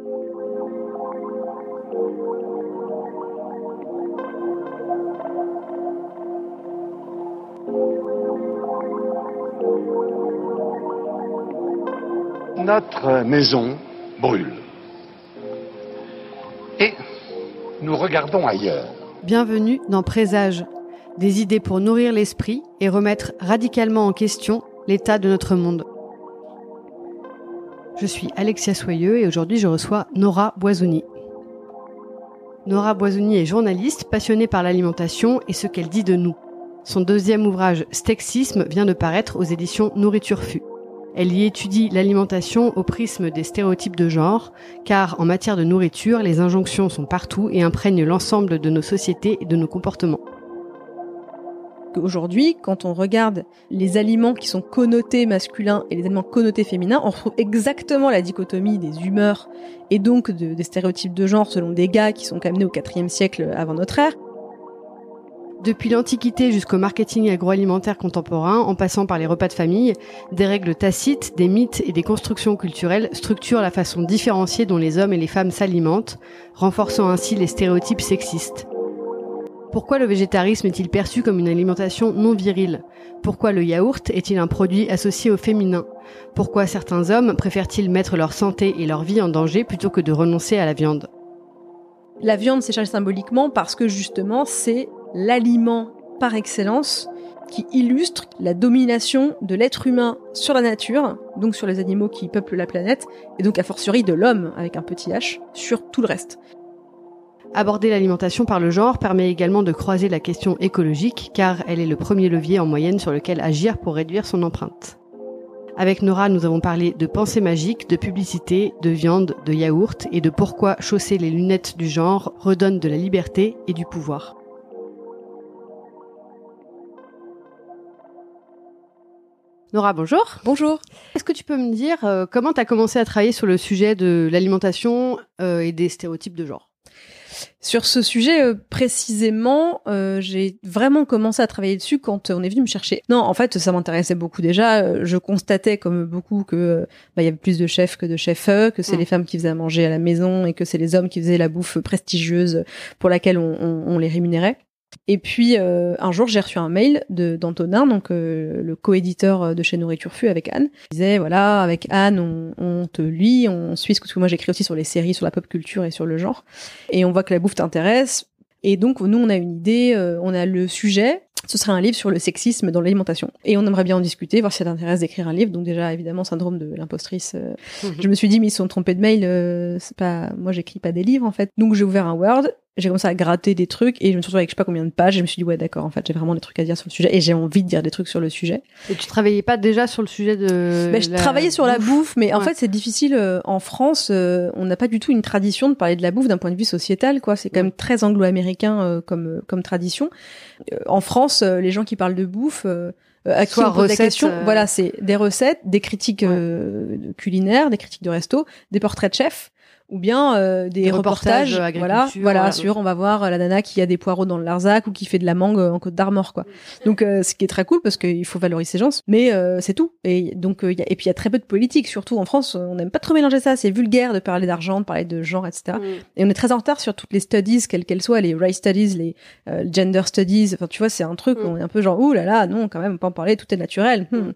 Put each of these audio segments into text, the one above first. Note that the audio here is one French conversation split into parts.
Notre maison brûle. Et nous regardons ailleurs. Bienvenue dans Présage, des idées pour nourrir l'esprit et remettre radicalement en question l'état de notre monde. Je suis Alexia Soyeux et aujourd'hui je reçois Nora Boisouni. Nora Boisouni est journaliste passionnée par l'alimentation et ce qu'elle dit de nous. Son deuxième ouvrage Stexisme vient de paraître aux éditions Nourriture Fut. Elle y étudie l'alimentation au prisme des stéréotypes de genre, car en matière de nourriture, les injonctions sont partout et imprègnent l'ensemble de nos sociétés et de nos comportements. Aujourd'hui, quand on regarde les aliments qui sont connotés masculins et les aliments connotés féminins, on retrouve exactement la dichotomie des humeurs et donc des stéréotypes de genre selon des gars qui sont amenés au IVe siècle avant notre ère. Depuis l'Antiquité jusqu'au marketing agroalimentaire contemporain, en passant par les repas de famille, des règles tacites, des mythes et des constructions culturelles structurent la façon différenciée dont les hommes et les femmes s'alimentent, renforçant ainsi les stéréotypes sexistes. Pourquoi le végétarisme est-il perçu comme une alimentation non virile? Pourquoi le yaourt est-il un produit associé au féminin? Pourquoi certains hommes préfèrent-ils mettre leur santé et leur vie en danger plutôt que de renoncer à la viande? La viande s'échelle symboliquement parce que justement c'est l'aliment par excellence qui illustre la domination de l'être humain sur la nature, donc sur les animaux qui peuplent la planète, et donc a fortiori de l'homme avec un petit h sur tout le reste. Aborder l'alimentation par le genre permet également de croiser la question écologique, car elle est le premier levier en moyenne sur lequel agir pour réduire son empreinte. Avec Nora, nous avons parlé de pensée magique, de publicité, de viande, de yaourt et de pourquoi chausser les lunettes du genre redonne de la liberté et du pouvoir. Nora, bonjour. Bonjour. Est-ce que tu peux me dire euh, comment tu as commencé à travailler sur le sujet de l'alimentation euh, et des stéréotypes de genre? Sur ce sujet euh, précisément, euh, j'ai vraiment commencé à travailler dessus quand on est venu me chercher. Non, en fait, ça m'intéressait beaucoup déjà. Euh, je constatais, comme beaucoup, que bah, il y avait plus de chefs que de chefs, que c'est mm. les femmes qui faisaient à manger à la maison et que c'est les hommes qui faisaient la bouffe prestigieuse pour laquelle on, on les rémunérait. Et puis un jour, j'ai reçu un mail de d'Antonin, donc le coéditeur de chez Nourriture Fu avec Anne. Il disait voilà, avec Anne, on, on te lit, on suit ce que moi j'écris aussi sur les séries, sur la pop culture et sur le genre, et on voit que la bouffe t'intéresse. Et donc nous, on a une idée, on a le sujet. Ce serait un livre sur le sexisme dans l'alimentation. Et on aimerait bien en discuter, voir si ça t'intéresse d'écrire un livre. Donc déjà, évidemment, syndrome de l'impostrice. Mhm. Je me suis dit, mais ils se sont trompés de mail. c'est pas, moi, j'écris pas des livres en fait. Donc j'ai ouvert un Word j'ai commencé à gratter des trucs et je me suis retrouvée avec je sais pas combien de pages. Et je me suis dit ouais d'accord en fait j'ai vraiment des trucs à dire sur le sujet et j'ai envie de dire des trucs sur le sujet. Et tu travaillais pas déjà sur le sujet de ben, je travaillais sur la bouffe? mais en fait c'est difficile euh, en France euh, on n'a pas du tout une tradition de parler de la bouffe d'un point de vue sociétal quoi. C'est quand même très anglo-américain euh, comme comme tradition. en France les gens qui parlent de bouffe à qui on la question, voilà, c'est des recettes, des critiques culinaires, des critiques de resto, des portraits de chefs ou bien euh, des, reportages, voilà, voilà, sur on va voir la nana qui a des poireaux dans le Larzac ou qui fait de la mangue en Côte d'Armor, quoi. Donc, euh, ce qui est très cool parce qu'il faut valoriser ces gens, mais euh, c'est tout. Et donc, y a, et puis il y a très peu de politique, surtout en France, on n'aime pas trop mélanger ça. C'est vulgaire de parler d'argent, de parler de genre, etc. Et on est très en retard sur toutes les studies, quelles qu'elles soient, les race studies, les gender studies. Enfin, tu vois, c'est un truc, on est un peu genre, ouh là là, non, quand même, on peut en parler, tout est naturel. Hmm.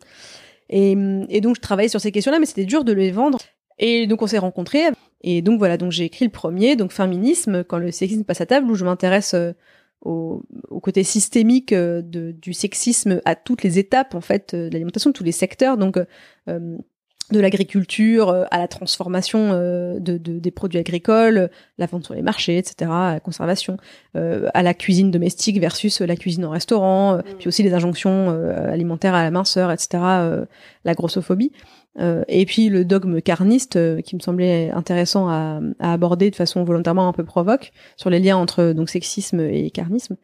Et, et, donc je travaillais sur ces questions-là, mais c'était dur de les vendre. Et donc on s'est rencontrés. Et donc voilà, donc j'ai écrit le premier, donc féminisme, quand le sexisme passe à table, où je m'intéresse euh, au, au, côté systémique euh, de, du sexisme à toutes les étapes en fait euh, de l'alimentation, de tous les secteurs. Donc de l'agriculture à la transformation de, de, des produits agricoles, la vente sur les marchés, etc., à la conservation, à la cuisine domestique versus la cuisine en restaurant, mmh. puis aussi les injonctions alimentaires à la minceur, etc., la grossophobie. Euh, et puis le dogme carniste, euh, qui me semblait intéressant à, à, aborder de façon volontairement un peu provoque, sur les liens entre donc sexisme et carnisme.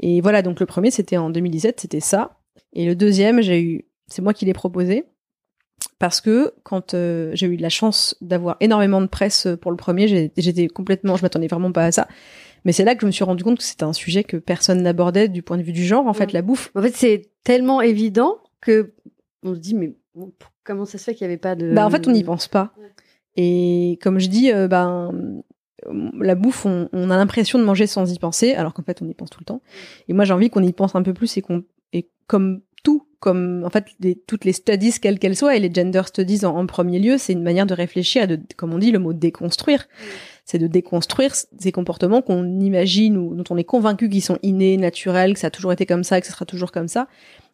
Et voilà, donc le premier c'était en 2017, c'était ça. Et le deuxième, j'ai eu, c'est moi qui l'ai proposé, parce que quand euh, j'ai eu la chance d'avoir énormément de presse pour le premier, j'étais complètement, je m'attendais vraiment pas à ça. Mais c'est là que je me suis rendu compte que c'était un sujet que personne n'abordait du point de vue du genre, en fait, mm. la bouffe. En fait, c'est tellement évident que on se dit mais comment ça se fait qu'il n'y avait pas de Bah en fait, on n'y pense pas. Et comme je dis, euh, ben la bouffe, on, on a l'impression de manger sans y penser, alors qu'en fait on y pense tout le temps. Et moi j'ai envie qu'on y pense un peu plus et qu'on et comme tout, comme en fait les, toutes les studies quelles qu'elles soient et les gender studies en, en premier lieu, c'est une manière de réfléchir et de, comme on dit, le mot déconstruire c'est de déconstruire ces comportements qu'on imagine ou dont on est convaincu qu'ils sont innés, naturels, que ça a toujours été comme ça, que ce sera toujours comme ça,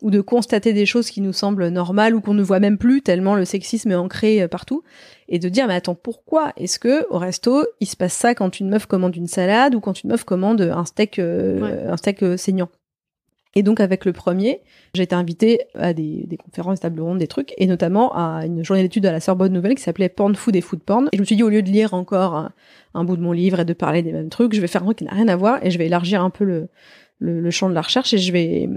ou de constater des choses qui nous semblent normales ou qu'on ne voit même plus tellement le sexisme est ancré euh, partout, et de dire mais attends pourquoi est-ce que au resto il se passe ça quand une meuf commande une salade ou quand une meuf commande un steak euh, un steak euh, saignant? Et donc avec le premier, j'ai été invitée à des, des, conférences, des tables rondes, des trucs, et notamment à une journée d'études à la Sorbonne Nouvelle qui s'appelait Porn Food et Food Porn. Et je me suis dit au lieu de lire encore un, bout de mon livre et de parler des mêmes trucs, je vais faire un truc qui n'a rien à voir et je vais élargir un peu le champ de la recherche et je vais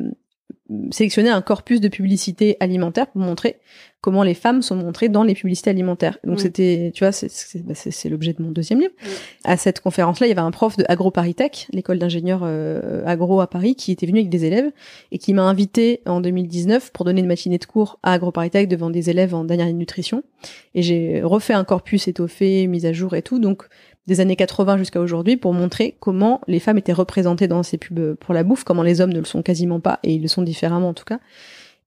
sélectionner un corpus de publicité alimentaire pour montrer comment les femmes sont montrées dans les publicités alimentaires. Donc c'était, tu vois, c'est bah l'objet de mon deuxième livre. À cette conférence-là, il y avait un prof de AgroParisTech, l'école d'ingénieurs euh, agro à Paris, qui était venu avec des élèves et qui m'a invité en 2019 pour donner une matinée de cours à AgroParisTech devant des élèves en dernière nutrition. Et j'ai refait un corpus étoffé, mis à jour et tout. Donc des années 80 jusqu'à aujourd'hui pour montrer comment les femmes étaient représentées dans ces pubs pour la bouffe, comment les hommes ne le sont quasiment pas et ils le sont différemment en tout cas.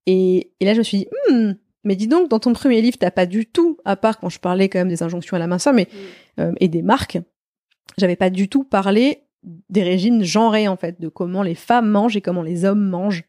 Et, et là je me suis dit, hmm, mais dis donc, dans ton premier livre, t'as pas du tout, à part quand je parlais quand même des injonctions à la minceur, mais mm. euh, et des marques, j'avais pas du tout parlé des régimes genrés en fait, de comment les femmes mangent et comment les hommes mangent.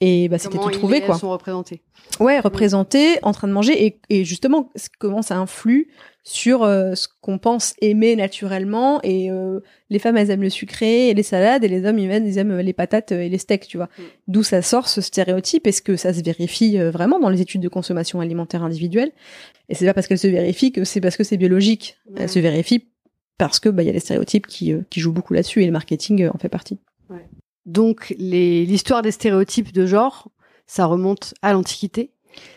Et bah c'était tout trouvé quoi. sont représentés. Ouais, représentés, en train de manger et, et justement comment ça influe sur euh, ce qu'on pense aimer naturellement et euh, les femmes elles aiment le sucré et les salades et les hommes ils aiment, les patates et les steaks tu vois mm. d'où ça sort ce stéréotype est-ce que ça se vérifie euh, vraiment dans les études de consommation alimentaire individuelle et c'est pas parce qu'elle se vérifie que c'est parce que c'est biologique elle se vérifie parce que bah il y a les stéréotypes qui qui jouent beaucoup là-dessus et le marketing en fait partie ouais. Donc l'histoire des stéréotypes de genre ça remonte à l'antiquité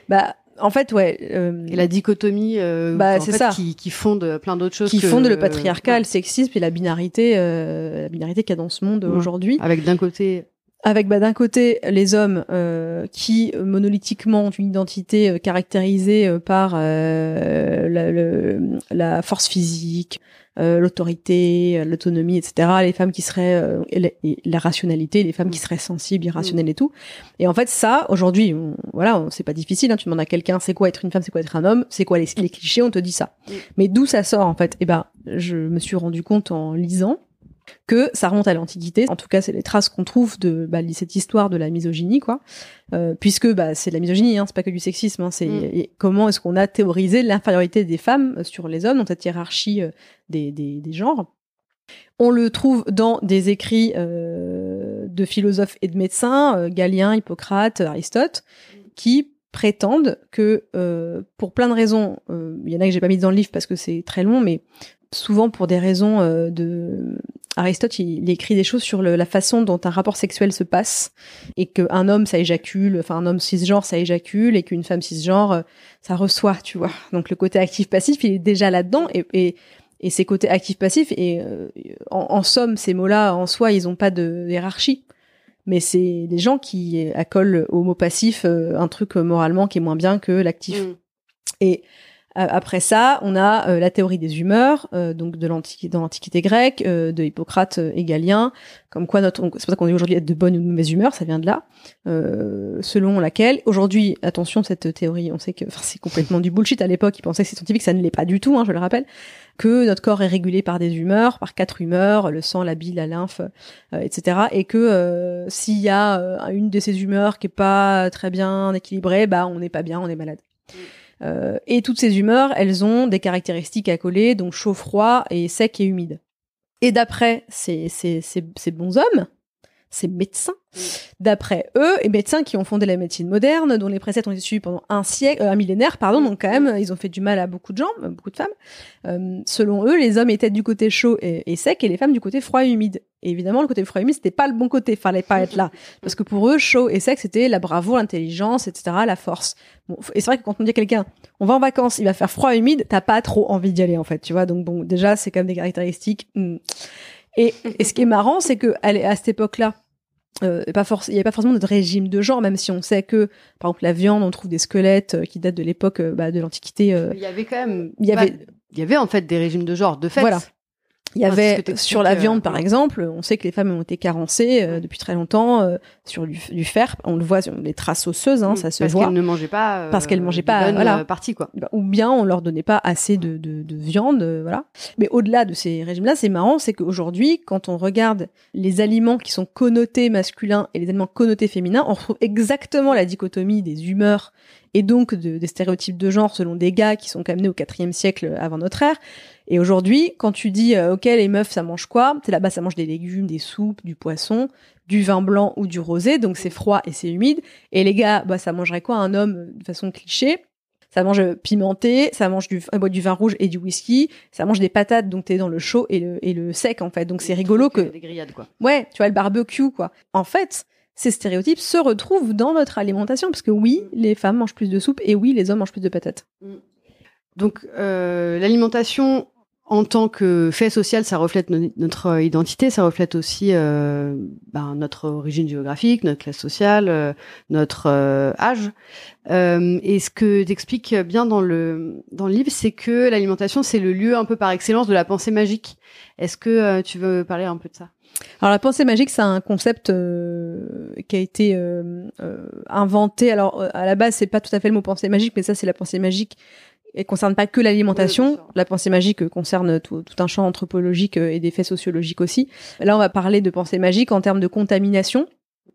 bah en fait, ouais. Euh, et la dichotomie, euh, bah, c'est ça, qui, qui fonde plein d'autres choses. Qui fonde le patriarcat, le sexisme et la binarité, euh, la binarité qu'il y a dans ce monde aujourd'hui. Avec d'un côté. Avec bah, d'un côté les hommes euh, qui monolithiquement ont une identité euh, caractérisée par la, le, la force physique, euh, l'autorité, euh, l'autonomie, etc. Les femmes qui seraient euh, la, rationalité, les femmes qui mm. seraient sensibles, irrationnelles et tout. Et en fait, ça, aujourd'hui, voilà, c'est pas difficile. Hein, tu demandes à quelqu'un, c'est quoi être une femme, c'est quoi être un homme, c'est quoi les, les, clichés, on te dit ça. Mm. Mais d'où ça sort en fait? Eh ben, je me suis rendu compte en lisant que ça remonte à l'Antiquité. En tout cas, c'est les traces qu'on trouve de bah, cette histoire de la misogynie, quoi. Euh, puisque bah, c'est de la misogynie, hein, c'est pas que du sexisme. Hein, c'est mm. comment est-ce qu'on a théorisé l'infériorité des femmes sur les hommes dans cette hiérarchie euh, des, des, des, genres. On le trouve dans des écrits euh, de philosophes et de médecins, Galien, Hippocrate, Aristote, qui prétendent que pour plein de raisons, il y en a que j'ai pas mis dans le livre parce que c'est très long, mais souvent pour des raisons de Aristote, il, écrit des choses sur le, la façon dont un rapport sexuel se passe et qu'un homme ça éjacule, enfin un homme cisgenre ça éjacule et qu'une femme cisgenre euh, ça reçoit, tu vois. Donc le côté actif-passif, il est déjà là-dedans et, et, et ces côtés actifs-passifs et euh, en, somme ces mots-là en soi ils ont pas de hiérarchie, mais c'est des gens qui accolent au mot passif euh, un truc moralement qui est moins bien que l'actif. Mm. Et euh, après ça, on a euh, la théorie des humeurs, euh, donc de l'antiquité, dans l'antiquité grecque, de Hippocrate et Galien, comme quoi notre, c'est pour ça qu'on est aujourd'hui être de bonne ou de mauvaise humeur, ça vient de là, selon laquelle, aujourd'hui, attention, cette théorie, on sait que c'est complètement du bullshit. À l'époque, ils pensaient que c'est scientifique, ça ne l'est pas du tout, hein, je le rappelle, que notre corps est régulé par des humeurs, par quatre humeurs, le sang, la bile, la lymphe, etc. Et que s'il y a une de ces humeurs qui est pas très bien équilibrée, bah on n'est pas bien, on est malade. Euh, et toutes ces humeurs, elles ont des caractéristiques à coller, donc chaud, froid et sec et humide. Et d'après ces, ces, ces, ces bons hommes, ces médecins, d'après eux, et médecins qui ont fondé la médecine moderne, dont les préceptes ont été suivis pendant un siècle, euh, un millénaire, pardon, donc quand même, ils ont fait du mal à beaucoup de gens, beaucoup de femmes. Euh, selon eux, les hommes étaient du côté chaud et, sec, et les femmes du côté froid et humide. Et évidemment, le côté froid et humide, c'était pas le bon côté, fallait pas être là, parce que pour eux, chaud et sec, c'était la bravoure, l'intelligence, etc., la force. Bon, et c'est vrai que quand on dit à quelqu'un, on va en vacances, il va faire froid et humide, t'as pas trop envie d'y aller, en fait, tu vois. Donc bon, déjà, c'est quand même des caractéristiques. Hmm. Et, et ce qui est marrant, c'est que à cette époque-là, euh, pas il n'y avait pas forcément de régime de genre, même si on sait que, par exemple, la viande, on trouve des squelettes euh, qui datent de l'époque euh, bah, de l'Antiquité. Il y avait quand même. il y avait- bah, il y avait en fait des régimes de genre, de fait. Voilà. Il y avait sur la euh, viande, par ouais. exemple, on sait que les femmes ont été carencées euh, depuis très longtemps euh, sur du, du fer. On le voit sur les traces osseuses, hein, ça se parce voit. qu'elles ne mangeaient pas. euh, Parce qu'elles mangeaient pas, voilà. euh, parties, quoi. Bah, ou bien on leur donnait pas assez de, de, de viande, euh, voilà. Mais au-delà de ces régimes-là, c'est marrant, c'est qu'aujourd'hui, quand on regarde les aliments qui sont connotés masculins et les aliments connotés féminins, on retrouve exactement la dichotomie des humeurs et donc de- des stéréotypes de genre selon des gars qui sont quand même nés au IVe siècle avant notre ère. Et aujourd'hui, quand tu dis euh, ok les meufs ça mange quoi, c'est là-bas ça mange des légumes, des soupes, du poisson, du vin blanc ou du rosé, donc c'est froid et c'est humide. Et les gars, bah ça mangerait quoi? Un homme de façon cliché? Ça mange euh, pimenté, ça mange du, euh, boit du vin rouge et du whisky, ça mange des patates, donc t'es dans le chaud et le, et le sec en fait. Donc c'est rigolo que, Des grillades, quoi. ouais, tu vois le barbecue quoi. En fait, ces stéréotypes se retrouvent dans notre alimentation parce que oui, les femmes mangent plus de soupe et oui, les hommes mangent plus de patates. Donc, euh, l'alimentation en tant que fait social, ça reflète no- notre identité, ça reflète aussi euh, ben, notre origine géographique, notre classe sociale, euh, notre euh, âge. Et ce que t'expliques bien dans le dans le livre, c'est que l'alimentation, c'est le lieu un peu par excellence de la pensée magique. Est-ce que tu veux parler un peu de ça? Alors la pensée magique, c'est un concept euh, qui a été euh, euh, inventé. Alors euh, à la base, c'est pas tout à fait le mot pensée magique, mais ça c'est la pensée magique. Elle concerne pas que l'alimentation. la pensée magique concerne tout, tout un champ anthropologique et des faits sociologiques aussi. Là, on va parler de pensée magique en termes de contamination.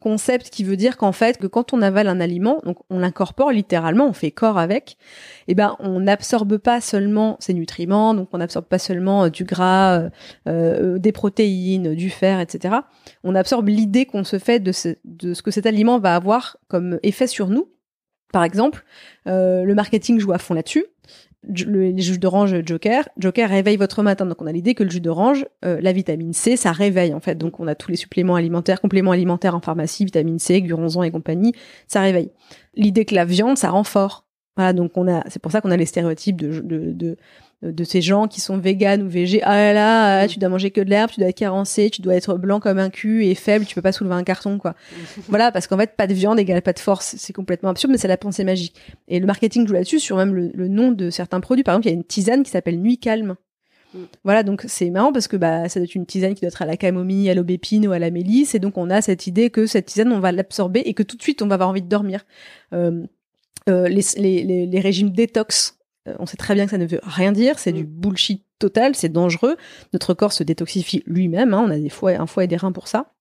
Concept qui veut dire qu'en fait, que quand on avale un aliment, donc on l'incorpore littéralement, on fait corps avec, et ben on n'absorbe pas seulement ses nutriments, donc on n'absorbe pas seulement euh, du gras, euh, euh, des protéines, du fer, etc. On absorbe l'idée qu'on se fait de ce, de ce que cet aliment va avoir comme effet sur nous. Par exemple, le marketing joue à fond là-dessus. Le, jus d'orange Joker, Joker réveille votre matin. Donc on a l'idée que le jus d'orange, euh, la vitamine C, ça réveille en fait. Donc on a tous les suppléments alimentaires, compléments alimentaires en pharmacie, vitamine C, guronzan et compagnie, ça réveille. L'idée que la viande, ça rend fort. Voilà, donc on a, c'est pour ça qu'on a les stéréotypes de, de, de, de ces gens qui sont véganes ou végés. Ah là là, ah, tu dois manger que de l'herbe, tu dois être carencé, tu dois être blanc comme un cul et faible, tu peux pas soulever un carton, quoi. voilà, parce qu'en fait, pas de viande égale pas de force. C'est complètement absurde, mais c'est la pensée magique. Et le marketing joue là-dessus sur même le, le nom de certains produits. Par exemple, il y a une tisane qui s'appelle Nuit Calme. Mm. Voilà, donc c'est marrant parce que bah, ça doit être une tisane qui doit être à la camomille, à l'aubépine ou à la mélisse. Et donc, on a cette idée que cette tisane, on va l'absorber et que tout de suite, on va avoir envie de dormir. Euh, euh, les, les, les, les régimes détox, on sait très bien que ça ne veut rien dire. C'est Mm. du bullshit total, c'est dangereux. Notre corps se détoxifie lui-même. hein, on a des foies, un foie et des reins pour ça.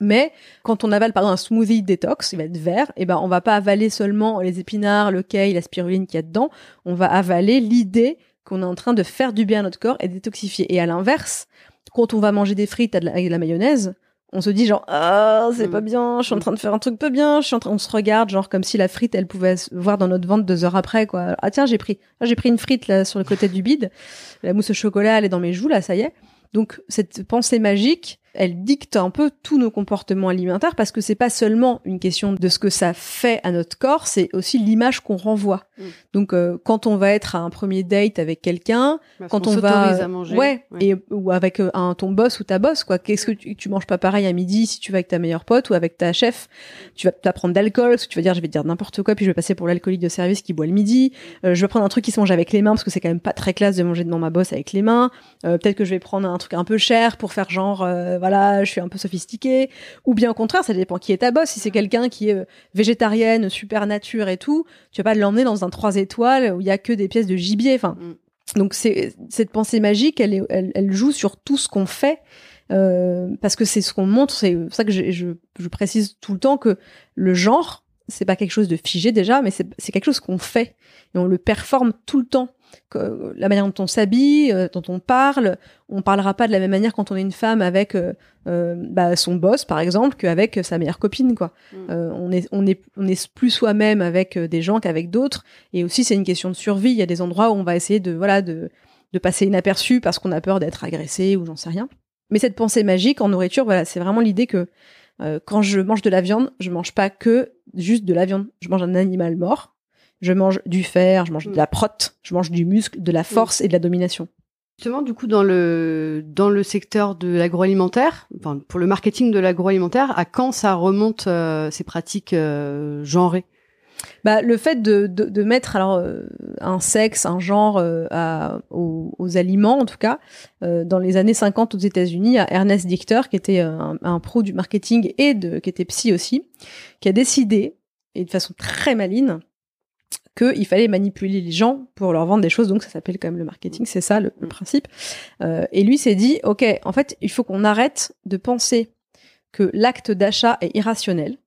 Mais quand on avale par exemple un smoothie détox, il va être vert, et ben on va pas avaler seulement les épinards, le kale, la spiruline qu'il y a dedans, on va avaler l'idée qu'on est en train de faire du bien à notre corps et détoxifier. Et à l'inverse, quand on va manger des frites avec de la mayonnaise, on se dit genre ah c'est Mm. pas bien, je suis en train de faire un truc pas bien, je suis en train, on se regarde genre comme si la frite elle pouvait se voir dans notre ventre deux heures après quoi. Ah tiens j'ai pris, ah, j'ai pris une frite là sur le côté du bide, la mousse au chocolat elle est dans mes joues là ça y est. Donc cette pensée magique, elle dicte un peu tous nos comportements alimentaires parce que c'est pas seulement une question de ce que ça fait à notre corps, c'est aussi l'image qu'on renvoie. Mm. Donc euh, quand on va être à un premier date avec quelqu'un, quand on va s'autorise à manger. ouais, Ouais. et ou avec euh, un ton boss ou ta boss quoi qu'est-ce que tu, tu manges pas pareil à midi si tu vas avec ta meilleure pote ou avec ta chef? Tu vas pas prendre d'alcool parce que tu vas dire je vais te dire n'importe quoi puis je vais passer pour l'alcoolique de service qui boit le midi Euh, je vais prendre un truc qui se mange avec les mains parce que c'est quand même pas très classe de manger devant ma boss avec les mains Euh, peut-être que je vais prendre un truc un peu cher pour faire genre euh, voilà je suis un peu sophistiqué ou bien au contraire ça dépend qui est ta boss si c'est quelqu'un qui est euh, végétarienne super nature et tout tu vas pas l'emmener dans un 3 étoiles où il y a que des pièces de gibier enfin Mm. donc c'est cette pensée magique, elle, est, elle, elle joue sur tout ce qu'on fait euh, parce que c'est ce qu'on montre. C'est pour ça que je, je, je précise tout le temps que le genre c'est pas quelque chose de figé déjà, mais c'est quelque chose qu'on fait et on le performe tout le temps. Que, la manière dont on s'habille, euh, dont on parle, on parlera pas de la même manière quand on est une femme avec euh, euh, bah, son boss par exemple qu'avec sa meilleure copine quoi. Mm. Euh, on est on est on est plus soi-même avec euh, des gens qu'avec d'autres et aussi c'est une question de survie. Il y a des endroits où on va essayer de voilà de de passer inaperçu parce qu'on a peur d'être agressé ou j'en sais rien. Mais cette pensée magique en nourriture, voilà, c'est vraiment l'idée que euh, quand je mange de la viande, je mange pas que juste de la viande. Je mange un animal mort. Je mange du fer, je mange de la prote, je mange du muscle, de la force et de la domination. Justement, du coup, dans le dans le secteur de l'agroalimentaire, enfin, pour le marketing de l'agroalimentaire, à quand ça remonte euh, ces pratiques euh, genrées? Bah, le fait de, de, de mettre alors euh, un sexe, un genre euh, à, aux, aux, aliments, en tout cas, euh, dans les années 50 aux États-Unis, à Ernest Dichter, qui était un, un, pro du marketing et de, qui était psy aussi, qui a décidé, et de façon très maline, qu'il fallait manipuler les gens pour leur vendre des choses. Donc ça s'appelle quand même le marketing, c'est ça le, le principe. et lui s'est dit, ok, en fait, il faut qu'on arrête de penser que l'acte d'achat est irrationnel.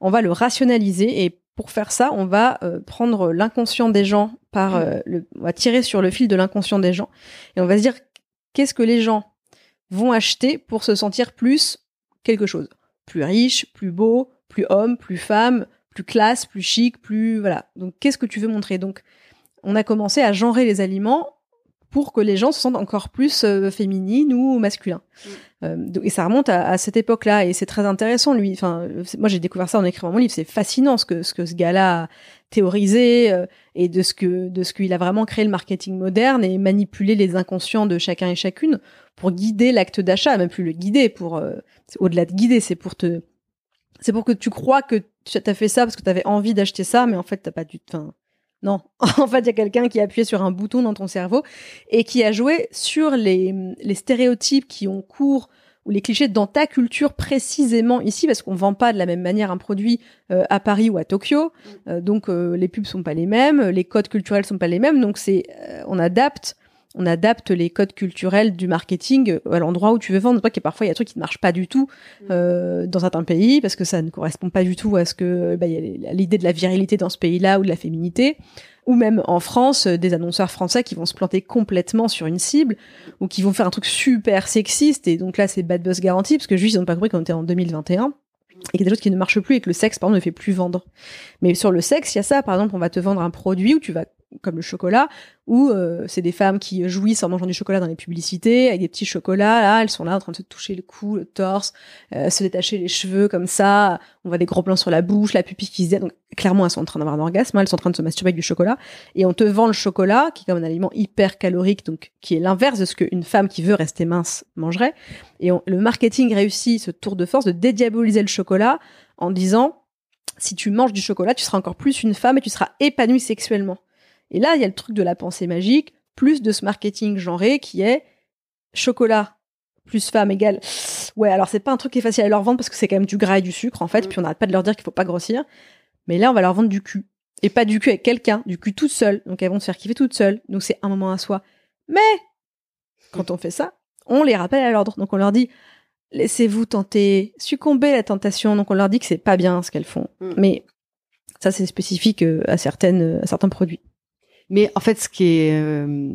On va le rationaliser et pour faire ça, on va euh, prendre l'inconscient des gens par euh, le, on va tirer sur le fil de l'inconscient des gens et on va se dire qu'est-ce que les gens vont acheter pour se sentir plus quelque chose, plus riche, plus beau, plus homme, plus femme, plus classe, plus chic, plus voilà. Donc qu'est-ce que tu veux montrer? Donc on a commencé à genrer les aliments pour que les gens se sentent encore plus euh, féminines ou masculins. Mm. Euh, et ça remonte à, à cette époque-là et c'est très intéressant. Lui, enfin, moi j'ai découvert ça en écrivant mon livre. C'est fascinant ce que ce que ce gars-là a théorisé euh, et de ce que de ce qu'il a vraiment créé le marketing moderne et manipulé les inconscients de chacun et chacune pour guider l'acte d'achat, même plus le guider pour euh, au-delà de guider, c'est pour te c'est pour que tu crois que tu as fait ça parce que tu avais envie d'acheter ça, mais en fait t'as pas du, enfin non, en fait, il y a quelqu'un qui a appuyé sur un bouton dans ton cerveau et qui a joué sur les, les stéréotypes qui ont cours ou les clichés dans ta culture précisément ici, parce qu'on vend pas de la même manière un produit euh, à Paris ou à Tokyo, mm. euh, donc euh, les pubs sont pas les mêmes, les codes culturels sont pas les mêmes, donc c'est on adapte on adapte les codes culturels du marketing à l'endroit où tu veux vendre. Pas qu'il parfois il y a des trucs qui ne marchent pas du tout mm. euh, dans certains pays parce que ça ne correspond pas du tout à ce que bah, l'idée de la virilité dans ce pays-là ou de la féminité. Ou même en France, euh, des annonceurs français qui vont se planter complètement sur une cible ou qui vont faire un truc super sexiste et donc là c'est bad buzz garanti parce que juste ils n'ont pas compris qu'on était en 2021 et qu'il y a des choses qui ne marchent plus et que le sexe par exemple ne fait plus vendre. Mais sur le sexe, il y a ça par exemple, on va te vendre un produit où tu vas comme le chocolat, où euh, c'est des femmes qui jouissent en mangeant du chocolat dans les publicités, avec des petits chocolats, là, elles sont là en train de se toucher le cou, le torse, euh, se détacher les cheveux comme ça, on voit des gros plans sur la bouche, la pupille qui se donc clairement elles sont en train d'avoir un orgasme, elles sont en train de se masturber avec du chocolat, et on te vend le chocolat, qui est comme un aliment hyper calorique, donc qui est l'inverse de ce qu'une femme qui veut rester mince mangerait, et le marketing réussit ce tour de force de dédiaboliser le chocolat en disant, si tu manges du chocolat, tu seras encore plus une femme et tu seras épanouie sexuellement. Et là, il y a le truc de la pensée magique, plus de ce marketing genré qui est chocolat plus femme égale. Ouais, alors c'est pas un truc qui est facile à leur vendre parce que c'est quand même du gras et du sucre en fait, mm. puis on n'arrête pas de leur dire qu'il faut pas grossir. Mais là, on va leur vendre du cul. Et pas du cul avec quelqu'un, du cul toute seule. Donc elles vont se faire kiffer toute seule. Donc c'est un moment à soi. Mais quand on fait ça, on les rappelle à l'ordre. Donc on leur dit laissez-vous tenter, succomber à la tentation. Donc on leur dit que c'est pas bien ce qu'elles font. Mm. Mais ça c'est spécifique euh, à certaines à certains produits. Mais en fait, ce qui est, euh,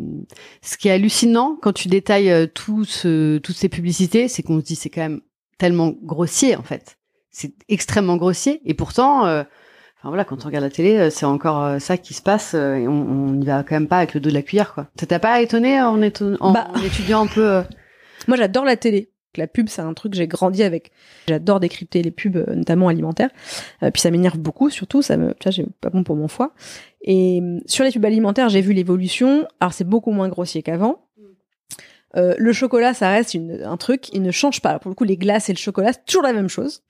ce qui est hallucinant quand tu détailles euh, tout ce, toutes ces publicités, c'est qu'on se dit c'est quand même tellement grossier en fait. C'est extrêmement grossier et pourtant, euh, enfin voilà, quand on regarde la télé, c'est encore ça qui se passe et on n'y va quand même pas avec le dos de la cuillère quoi. Ça t'a pas étonné en, en, bah, en étudiant un peu Moi, j'adore la télé la pub, c'est un truc que j'ai grandi avec. J'adore décrypter les pubs, euh, notamment alimentaires. Euh, puis ça m'énerve beaucoup, surtout. Ça me, tu j'ai pas bon pour mon foie. Et euh, sur les pubs alimentaires, j'ai vu l'évolution. Alors c'est beaucoup moins grossier qu'avant. Euh, le chocolat, ça reste une, un truc, il ne change pas. Pour le coup, les glaces et le chocolat, c'est toujours la même chose.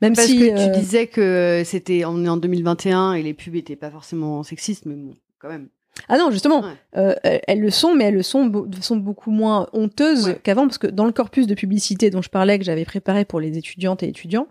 Même Parce si que tu disais que c'était, on est en 2021 et les pubs étaient pas forcément sexistes, mais bon, quand même. Ah non, justement, euh, elles le sont, mais elles le sont de façon beaucoup moins honteuse qu'avant, parce que dans le corpus de publicité dont je parlais, que j'avais préparé pour les étudiantes et étudiants,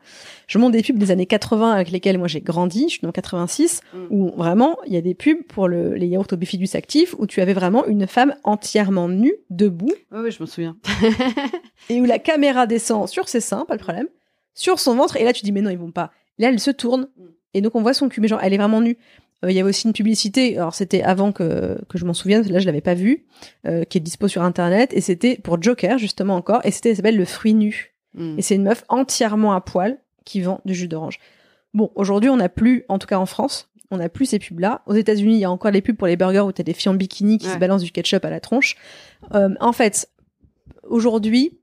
je montre des pubs des années 80 avec lesquelles moi j'ai grandi, je suis dans 86, mm. où vraiment, il y a des pubs pour le, les yaourts au bifidus actif, où tu avais vraiment une femme entièrement nue, debout. Oui, ouais, je me souviens. et où la caméra descend sur ses seins, pas le problème, sur son ventre, et là tu dis, mais non, ils vont pas. Là, elle se tourne, mm. et donc on voit son cul, mais genre, elle est vraiment nue. Euh, il y avait aussi une publicité, alors c'était avant que, que je m'en souvienne, là je l'avais pas vu, euh, qui est dispo sur internet, et c'était pour Joker justement encore, et c'était, s'appelle le fruit nu. Hmm. Et c'est une meuf entièrement à poil qui vend du jus d'orange. Bon, aujourd'hui on n'a plus, en tout cas en France, on n'a plus ces pubs-là. Aux États-Unis, il y a encore les pubs pour les burgers où t'as des filles en bikini qui se balancent du ketchup à la tronche. Euh, en fait, aujourd'hui,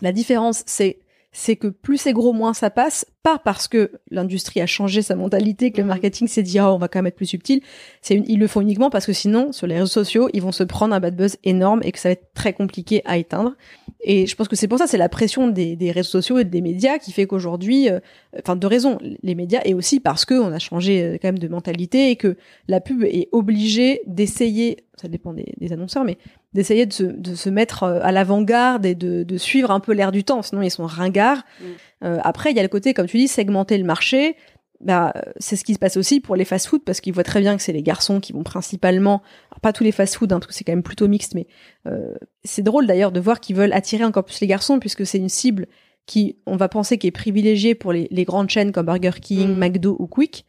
la différence, c'est c'est que plus c'est gros, moins ça passe. Pas parce que l'industrie a changé sa mentalité, que le Mhm. marketing s'est dit, oh, on va quand même être plus subtil. C'est une- ils le font uniquement parce que sinon, sur les réseaux sociaux, ils vont se prendre un bad buzz énorme et que ça va être très compliqué à éteindre. Et je pense que c'est pour ça, c'est la pression des, des réseaux sociaux et des médias qui fait qu'aujourd'hui, euh, enfin, de raison, les médias et aussi parce que on a changé euh, quand même de mentalité et que la pub est obligée d'essayer, ça dépend des, des annonceurs, mais d'essayer de se, de se mettre euh, à l'avant-garde et de, de suivre un peu l'air du temps, sinon ils sont ringards. Mm. Euh, après, il y a le côté, comme tu dis, segmenter le marché. Bah, euh, c'est ce qui se passe aussi pour les fast-food parce qu'ils voient très bien que c'est les garçons qui vont principalement, alors pas tous les fast-food, hein, parce que c'est quand même plutôt mixte, mais euh, c'est drôle d'ailleurs de voir qu'ils veulent attirer encore plus les garçons puisque c'est une cible qui, on va penser, qui est privilégiée pour les, les grandes chaînes comme Burger King, Mm. McDo ou Quick.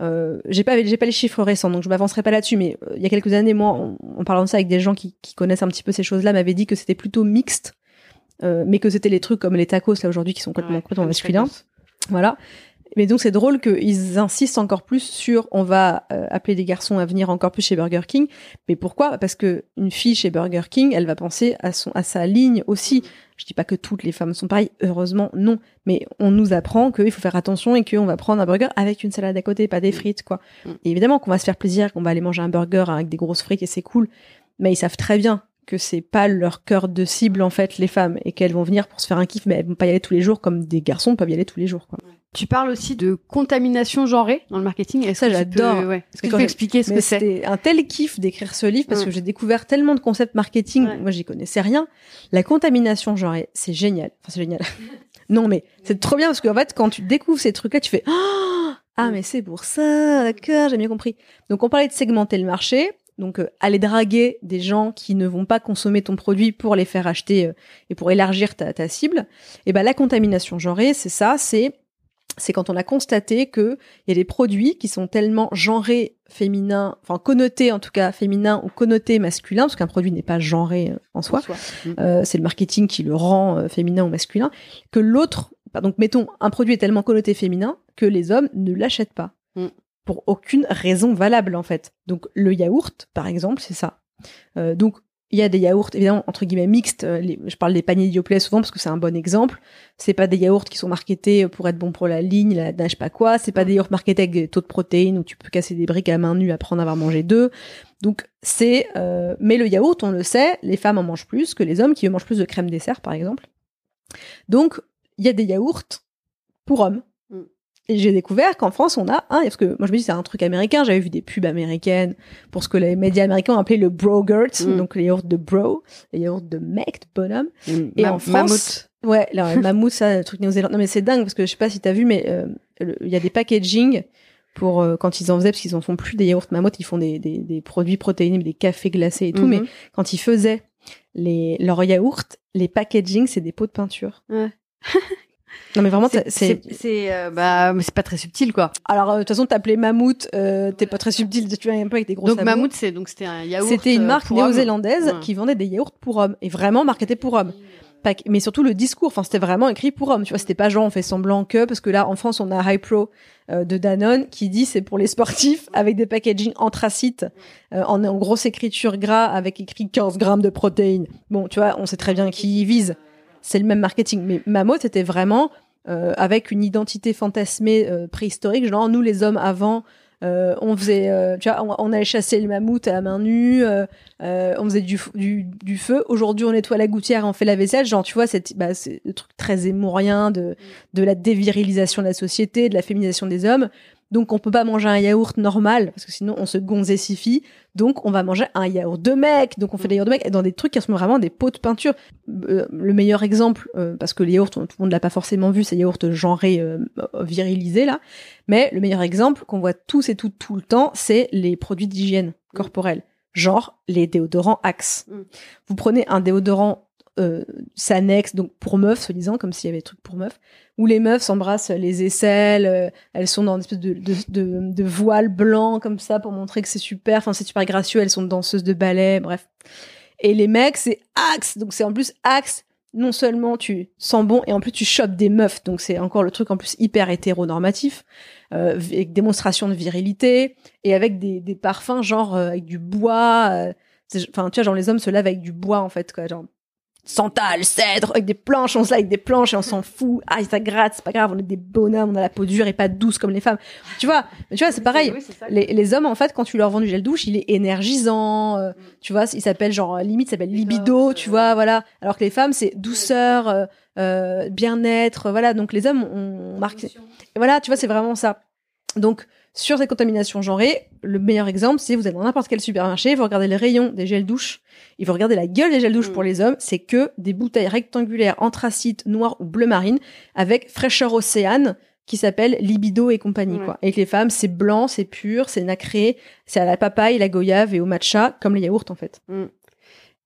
Euh, j'ai pas j'ai pas les chiffres récents donc je m'avancerai pas là-dessus mais euh, il y a quelques années moi en, en parlant de ça avec des gens qui, qui connaissent un petit peu ces choses-là m'avaient dit que c'était plutôt mixte euh, mais que c'était les trucs comme les tacos là aujourd'hui qui sont complètement, Ouais, complètement masculins. voilà mais donc c'est drôle qu'ils insistent encore plus sur on va euh, appeler des garçons à venir encore plus chez Burger King. Mais pourquoi? Parce que une fille chez Burger King elle va penser à son à sa ligne aussi. Je dis pas que toutes les femmes sont pareilles heureusement non. Mais on nous apprend qu'il faut faire attention et qu'on va prendre un burger avec une salade à côté pas des frites quoi. Mm. et évidemment qu'on va se faire plaisir qu'on va aller manger un burger avec des grosses frites et c'est cool. Mais ils savent très bien que c'est pas leur cœur de cible en fait les femmes et qu'elles vont venir pour se faire un kiff mais elles vont pas y aller tous les jours comme des garçons peuvent y aller tous les jours quoi Tu parles aussi de contamination genrée dans le marketing. Est-ce Ça, j'adore. peux- ouais. Est-ce que tu peux expliquer ce Mais que c'est c'était un tel kiff d'écrire ce livre parce Ouais. que j'ai découvert tellement de concepts marketing. Ouais. Moi, j'y connaissais rien. La contamination, genre, c'est génial. Enfin, c'est génial. non, mais c'est trop bien parce qu'en fait, quand tu découvres ces trucs-là, tu fais Ah, ah, mais c'est pour ça, d'accord, j'ai bien compris. Donc, on parlait de segmenter le marché. Donc, euh, aller draguer des gens qui ne vont pas consommer ton produit pour les faire acheter euh, et pour élargir ta, ta cible. Et ben, la contamination genrée, c'est ça, c'est c'est quand on a constaté que il y a des produits qui sont tellement genrés féminins, enfin connotés en tout cas féminin ou connotés masculin, parce qu'un produit n'est pas genré euh, en soi. Mm. Euh, c'est le marketing qui le rend euh, féminin ou masculin. Que l'autre, donc mettons, un produit est tellement connoté féminin que les hommes ne l'achètent pas Mm. Pour aucune raison valable en fait. Donc le yaourt, par exemple, c'est ça. Euh, donc il y a des yaourts évidemment entre guillemets mixtes. euh, je parle des paniers Yoplait souvent parce que c'est un bon exemple. C'est pas des yaourts qui sont marketés pour être bons pour la ligne, la sais pas quoi. C'est pas des yaourts marketés avec des taux de protéines où tu peux casser des briques à main nue après en avoir mangé deux. Donc c'est, euh, mais le yaourt, on le sait, les femmes en mangent plus que les hommes qui mangent plus de crème dessert par exemple. Donc il y a des yaourts pour hommes. Et j'ai découvert qu'en France, on a un, parce que moi je me dis c'est un truc américain, j'avais vu des pubs américaines pour ce que les médias américains ont appelé le brogurt, Mm. donc les yaourts de bro, les yaourts de mec, de bonhomme. Mm. Et Ma- en France, mammouth. Ouais, alors, le mammouth, ça, le truc néo-zélandais. Non, mais c'est dingue parce que je sais pas si t'as vu, mais euh, il y a des packaging pour euh, quand ils en faisaient, parce qu'ils en font plus des yaourts mammouth, ils font des, des, des produits protéinés, des cafés glacés et tout. Mhm. Mais quand ils faisaient les leurs yaourts, les packaging, c'est des pots de peinture. Ouais. non, mais vraiment, C'est- c'est. euh, bah c'est pas très subtil quoi. Alors, euh, de toute façon, t'appelais mammouth, euh, t'es pas très subtil, tu viens un peu avec des gros Donc sabots. mammouth c'est donc c'était un yaourt. C'était une euh, marque néo-zélandaise Ouais. qui vendait des yaourts pour hommes et vraiment marketé pour hommes. Mais surtout le discours, enfin c'était vraiment écrit pour hommes. Tu vois, c'était pas genre on fait semblant que parce que là en France on a High Pro euh, de Danone qui dit c'est pour les sportifs avec des packaging anthracite euh, en, en grosse écriture gras avec écrit 15 grammes de protéines. Bon, tu vois, on sait très bien qui y vise. C'est le même marketing. Mais Mammoth était vraiment euh, avec une identité fantasmée euh, préhistorique, genre nous les hommes avant. euh, on faisait, tu vois, on, on allait chasser le mammouth à la main nue, on faisait du, du, du feu. Aujourd'hui, on nettoie la gouttière, on fait la vaisselle. Genre, tu vois, c'est bah, c'est le truc très émourien de, de la dévirilisation de la société, de la féminisation des hommes. Donc, on peut pas manger un yaourt normal parce que sinon, on se gonzessifie. Donc, on va manger un yaourt de mec. Donc, on fait des yaourts de mec dans des trucs qui ressemblent vraiment des pots de peinture. Euh, le meilleur exemple, euh, parce que les yaourts, tout le monde l'a pas forcément vu, ces yaourts genrés, euh, virilisés là. Mais le meilleur exemple qu'on voit tous et toutes tout le temps, c'est les produits d'hygiène corporelle. Genre les déodorants Axe. Mm. Vous prenez un déodorant euh, Sanex, donc pour meufs, soi-disant, comme s'il y avait des trucs pour meufs, où les meufs s'embrassent les aisselles, euh, elles sont dans une espèce de, voile blanc comme ça pour montrer que c'est super, enfin c'est super gracieux, elles sont danseuses de ballet, bref. Et les mecs, c'est Axe, donc c'est en plus Axe, non seulement tu sens bon, et en plus tu chopes des meufs, donc c'est encore le truc en plus hyper hétéronormatif, euh, avec démonstration de virilité, et avec des, des parfums genre euh, avec du bois, euh, enfin tu vois, genre les hommes se lavent avec du bois en fait, quoi, genre santal, cèdre, avec des planches, on se avec des planches et on s'en fout. Ah, ça gratte, c'est pas grave, on est des bonhommes, on a la peau dure et pas douce comme les femmes. Tu vois, mais tu vois, c'est pareil. Les, les hommes, en fait, quand tu leur vends du gel douche, il est énergisant, euh, tu vois, il s'appelle genre, limite, il s'appelle libido, tu vois, voilà. Alors que les femmes, c'est douceur, euh, euh, bien-être, voilà. Donc les hommes, on marque. Et voilà, tu vois, c'est vraiment ça. Donc, sur ces contaminations genrées, le meilleur exemple, c'est vous allez dans n'importe quel supermarché, vous regardez les rayons des gels douche, et vous regardez la gueule des gels douche pour mm. les hommes, c'est que des bouteilles rectangulaires anthracite, noir ou bleu marine, avec fraîcheur océane, qui s'appelle libido et compagnie, quoi. Et que les femmes, c'est blanc, c'est pur, c'est nacré, c'est à la papaye, la goyave et au matcha, comme les yaourts, en fait. Mm.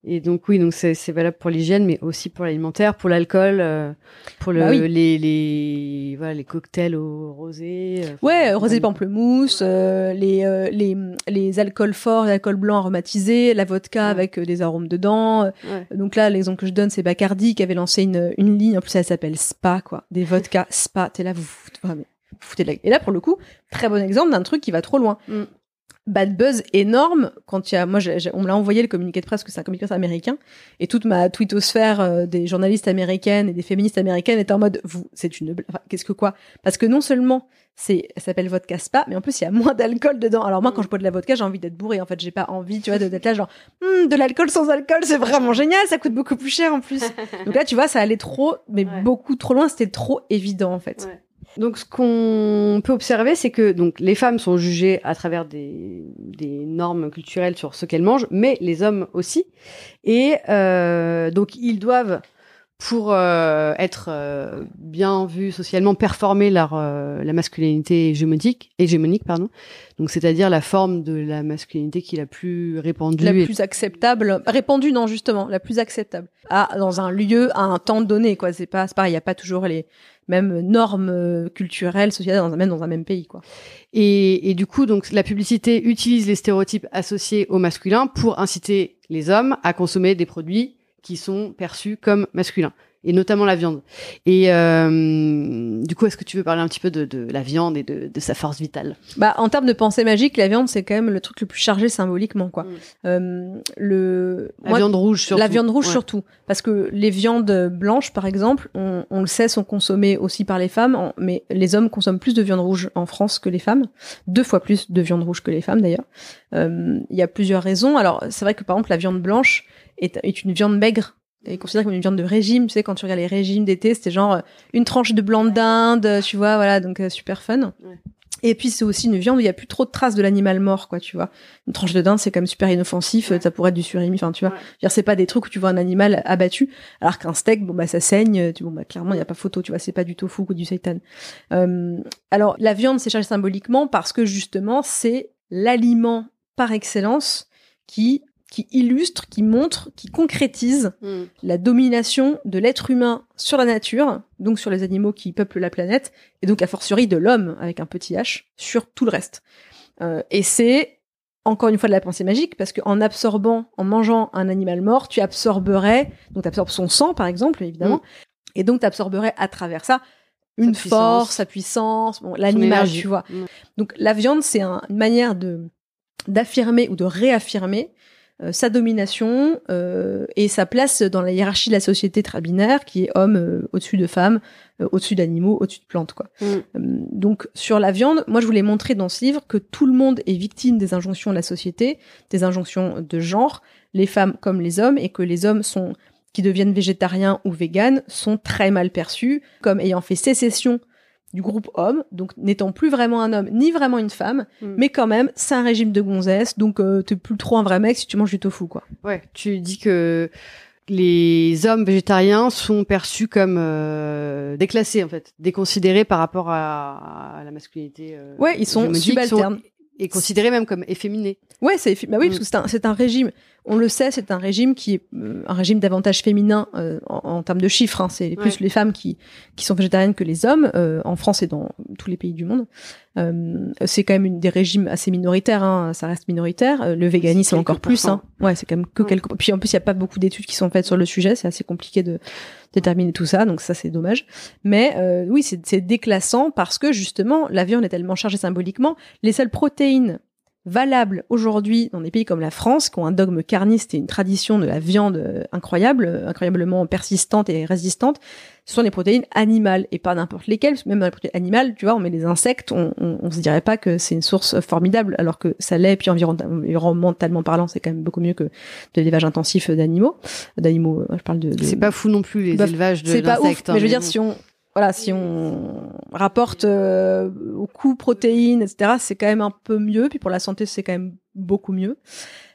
Et donc oui, donc c'est valable pour l'hygiène, mais aussi pour l'alimentaire, pour l'alcool, euh, pour le, bah les, les voilà les cocktails au rosé. Euh, ouais, rosé pamplemousse, euh, les, les les alcools forts, l'alcool blanc aromatisé, la vodka avec des arômes dedans. Donc là, l'exemple que je donne, c'est Bacardi qui avait lancé une une ligne. En plus, elle s'appelle Spa, quoi, des vodkas Spa. T'es là, vous, vous, vous foutez de la... Et là, pour le coup, très bon exemple d'un truc qui va trop loin. Mm bad buzz énorme quand il y a moi on me l'a envoyé le communiqué de presse que c'est un communiqué américain et toute ma twittosphère euh, des journalistes américaines et des féministes américaines était en mode vous c'est une enfin, qu'est-ce que quoi? Parce que non seulement c'est ça s'appelle vodka spa mais en plus il y a moins d'alcool dedans. Alors moi quand je bois de la vodka j'ai envie d'être bourré en fait. J'ai pas envie tu vois d'être là genre hm, de l'alcool sans alcool c'est vraiment génial ça coûte beaucoup plus cher en plus. Donc là tu vois ça allait trop mais beaucoup trop loin c'était trop évident en fait donc, ce qu'on peut observer, c'est que donc les femmes sont jugées à travers des, des normes culturelles sur ce qu'elles mangent, mais les hommes aussi. Et euh, donc, ils doivent pour euh, être euh, bien vus socialement, performer leur euh, la masculinité hégémonique, hégémonique pardon. Donc c'est-à-dire la forme de la masculinité qui est la plus répandue, la plus acceptable, répandue non justement, la plus acceptable. Ah, dans un lieu à un temps donné quoi. C'est pas, c'est pareil, il y a pas toujours les mêmes normes culturelles, sociales dans un même dans un même pays quoi. Et, et du coup donc la publicité utilise les stéréotypes associés au masculin pour inciter les hommes à consommer des produits qui sont perçus comme masculins et notamment la viande. Et euh, du coup, est-ce que tu veux parler un petit peu de, de la viande et de, de, sa force vitale? Bah, en termes de pensée magique, la viande c'est quand même le truc le plus chargé symboliquement, quoi. Mm. Euh, le la viande rouge surtout. La viande rouge surtout, parce que les viandes blanches, par exemple, on, on, le sait, sont consommées aussi par les femmes, mais les hommes consomment plus de viande rouge en France que les femmes, deux fois plus de viande rouge que les femmes d'ailleurs. Euh, il y a plusieurs raisons. Alors, c'est vrai que par exemple, la viande blanche est, est une viande maigre est considérée comme une viande de régime. Tu sais, quand tu regardes les régimes d'été, c'était genre euh, une tranche de blanc d'Inde, tu vois, voilà, donc euh, super fun. Et puis c'est aussi une viande où il y a plus trop de traces de l'animal mort, quoi, tu vois. Une tranche de dinde, c'est quand même super inoffensif, ça pourrait être du surimi, enfin, tu vois. C'est pas des trucs où tu vois un animal abattu, alors qu'un steak, bon bah ça saigne, tu bon bah clairement il y a pas photo, tu vois, c'est pas du tofu ou du seitan. Euh, alors la viande c'est chargé symboliquement parce que justement c'est l'aliment par excellence qui qui illustre, qui montre, qui concrétise hmm. la domination de l'être humain sur la nature, donc sur les animaux qui peuplent la planète, et donc a fortiori de l'homme avec un petit h sur tout le reste. Euh, et c'est encore une fois de la pensée magique parce qu'en absorbant, en mangeant un animal mort, tu absorberais, donc tu absorbes son sang par exemple évidemment, hmm. et donc tu absorberais à travers ça une force, sa puissance, bon, l'animal, tu vois. Hmm. Donc la viande, c'est une manière de d'affirmer ou de réaffirmer sa domination euh, et sa place dans la hiérarchie de la société très binaire qui est homme euh, au-dessus de femme, au-dessus d'animaux, au-dessus de plantes quoi. Mm. donc sur la viande, moi je voulais montrer dans ce livre que tout le monde est victime des injonctions de la société, des injonctions de genre, les femmes comme les hommes et que les hommes sont qui deviennent végétariens ou véganes sont très mal perçus comme ayant fait sécession du groupe homme, donc n'étant plus vraiment un homme ni vraiment une femme, hmm. mais quand même c'est un régime de gonzesse, donc euh, t'es plus trop un vrai mec si tu manges du tofu quoi. Ouais, tu dis que les hommes végétariens sont perçus comme euh, déclassés en fait, déconsidérés par rapport à, la masculinité. Euh, ouais, ils sont subalternes. Et considérés même comme efféminés. Ouais, c'est bah oui, parce que c'est un, c'est un régime on le sait, c'est un régime qui est euh, un régime davantage féminin euh, en, termes de chiffres. Hein. C'est plus les femmes qui, qui sont végétariennes que les hommes, euh, en France et dans tous les pays du monde. c'est quand même une des régimes assez minoritaires, hein. ça reste minoritaire. le véganisme encore plus. Hein. Ouais, c'est quand même que quelques. Puis en plus, il y a pas beaucoup d'études qui sont faites sur le sujet. C'est assez compliqué de déterminer tout ça, donc ça c'est dommage. Mais oui, c'est déclassant parce que justement, la viande est tellement chargée symboliquement. Les seules protéines valable aujourd'hui dans des pays comme la France, qui ont un dogme carniste et une tradition de la viande euh, incroyable, euh, incroyablement persistante et résistante, ce sont des protéines animales et pas n'importe lesquelles. Même dans les protéines animales, tu vois, on met des insectes, on, on, on se dirait pas que c'est une source formidable, alors que ça l'est. Puis environnementalement parlant, c'est quand même beaucoup mieux que de l'élevage intensif d'animaux. D'animaux, euh, je parle de. de... C'est pas fou non plus les Bah, élevages de C'est pas ouf, hein, mais je veux dire, si on voilà, si on rapporte euh, au coût protéines, etc., c'est quand même un peu mieux. Puis pour la santé, c'est quand même beaucoup mieux.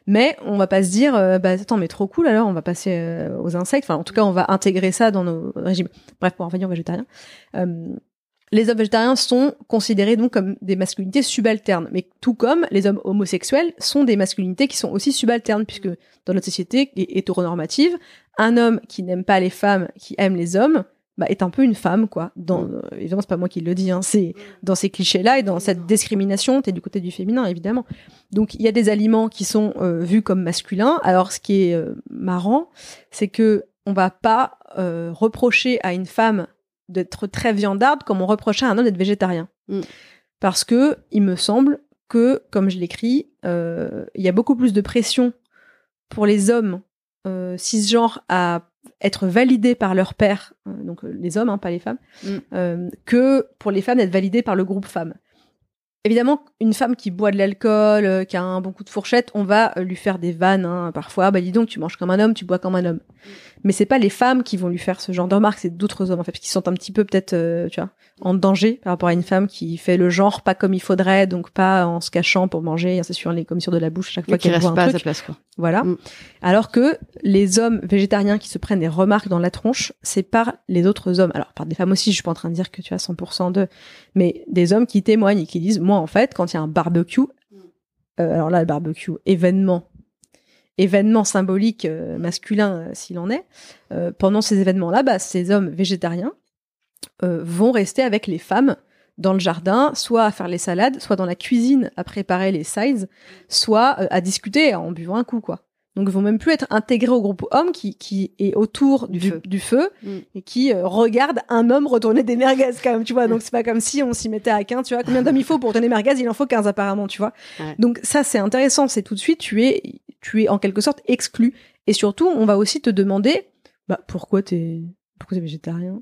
Mais on va pas se dire, euh, bah attends, mais trop cool alors, on va passer euh, aux insectes. Enfin, en tout cas, on va intégrer ça dans nos régimes. Bref, pour en revenir aux végétariens. Euh, les hommes végétariens sont considérés donc comme des masculinités subalternes, mais tout comme les hommes homosexuels sont des masculinités qui sont aussi subalternes, puisque dans notre société hétéronormative, un homme qui n'aime pas les femmes, qui aime les hommes, bah, est un peu une femme, quoi. Dans, euh, évidemment, c'est pas moi qui le dis, hein, c'est dans ces clichés-là et dans cette discrimination, t'es du côté du féminin, évidemment. Donc, il y a des aliments qui sont euh, vus comme masculins. Alors, ce qui est euh, marrant, c'est que on va pas euh, reprocher à une femme d'être très viandarde comme on reprochait à un homme d'être végétarien. Mm. Parce que il me semble que, comme je l'écris, il y a beaucoup plus de pression pour les hommes cisgenres à être validés par leur père, euh, donc euh, les hommes, hein, pas les femmes, Mm. euh, que pour les femmes d'être validées par le groupe femme. Évidemment, une femme qui boit de l'alcool, euh, qui a un bon coup de fourchette, on va euh, lui faire des vannes hein, parfois. Bah dis donc, tu manges comme un homme, tu bois comme un homme. Mais c'est pas les femmes qui vont lui faire ce genre de remarques, c'est d'autres hommes en fait, qui sont un petit peu peut-être, euh, tu vois, en danger par rapport à une femme qui fait le genre pas comme il faudrait, donc pas en se cachant pour manger, c'est sur les commissures de la bouche à chaque fois qu'elle boit reste un pas à sa place, quoi. Voilà. Mm. Alors que les hommes végétariens qui se prennent des remarques dans la tronche, c'est par les autres hommes. Alors par des femmes aussi, je suis pas en train de dire que tu as 100% de, mais des hommes qui témoignent et qui disent, moi en fait, quand un barbecue, euh, alors là le barbecue événement, événement symbolique euh, masculin euh, s'il en est, pendant ces événements-là, bah, ces hommes végétariens vont rester avec les femmes dans le jardin, soit à faire les salades, soit dans la cuisine à préparer les sides, soit à discuter en buvant un coup, quoi. Donc ils vont même plus être intégrés au groupe homme qui, qui est autour du, Du du feu. Mm. et qui euh, regarde un homme retourner des merguez quand même, tu vois. Donc c'est pas comme si on s'y mettait à 15, tu vois. Combien d'hommes il faut pour retourner merguez? Il en faut 15 apparemment, tu vois. Ouais. Donc ça c'est intéressant, c'est tout de suite tu es tu es en quelque sorte exclu. Et surtout on va aussi te demander bah pourquoi t'es pourquoi t'es végétarien?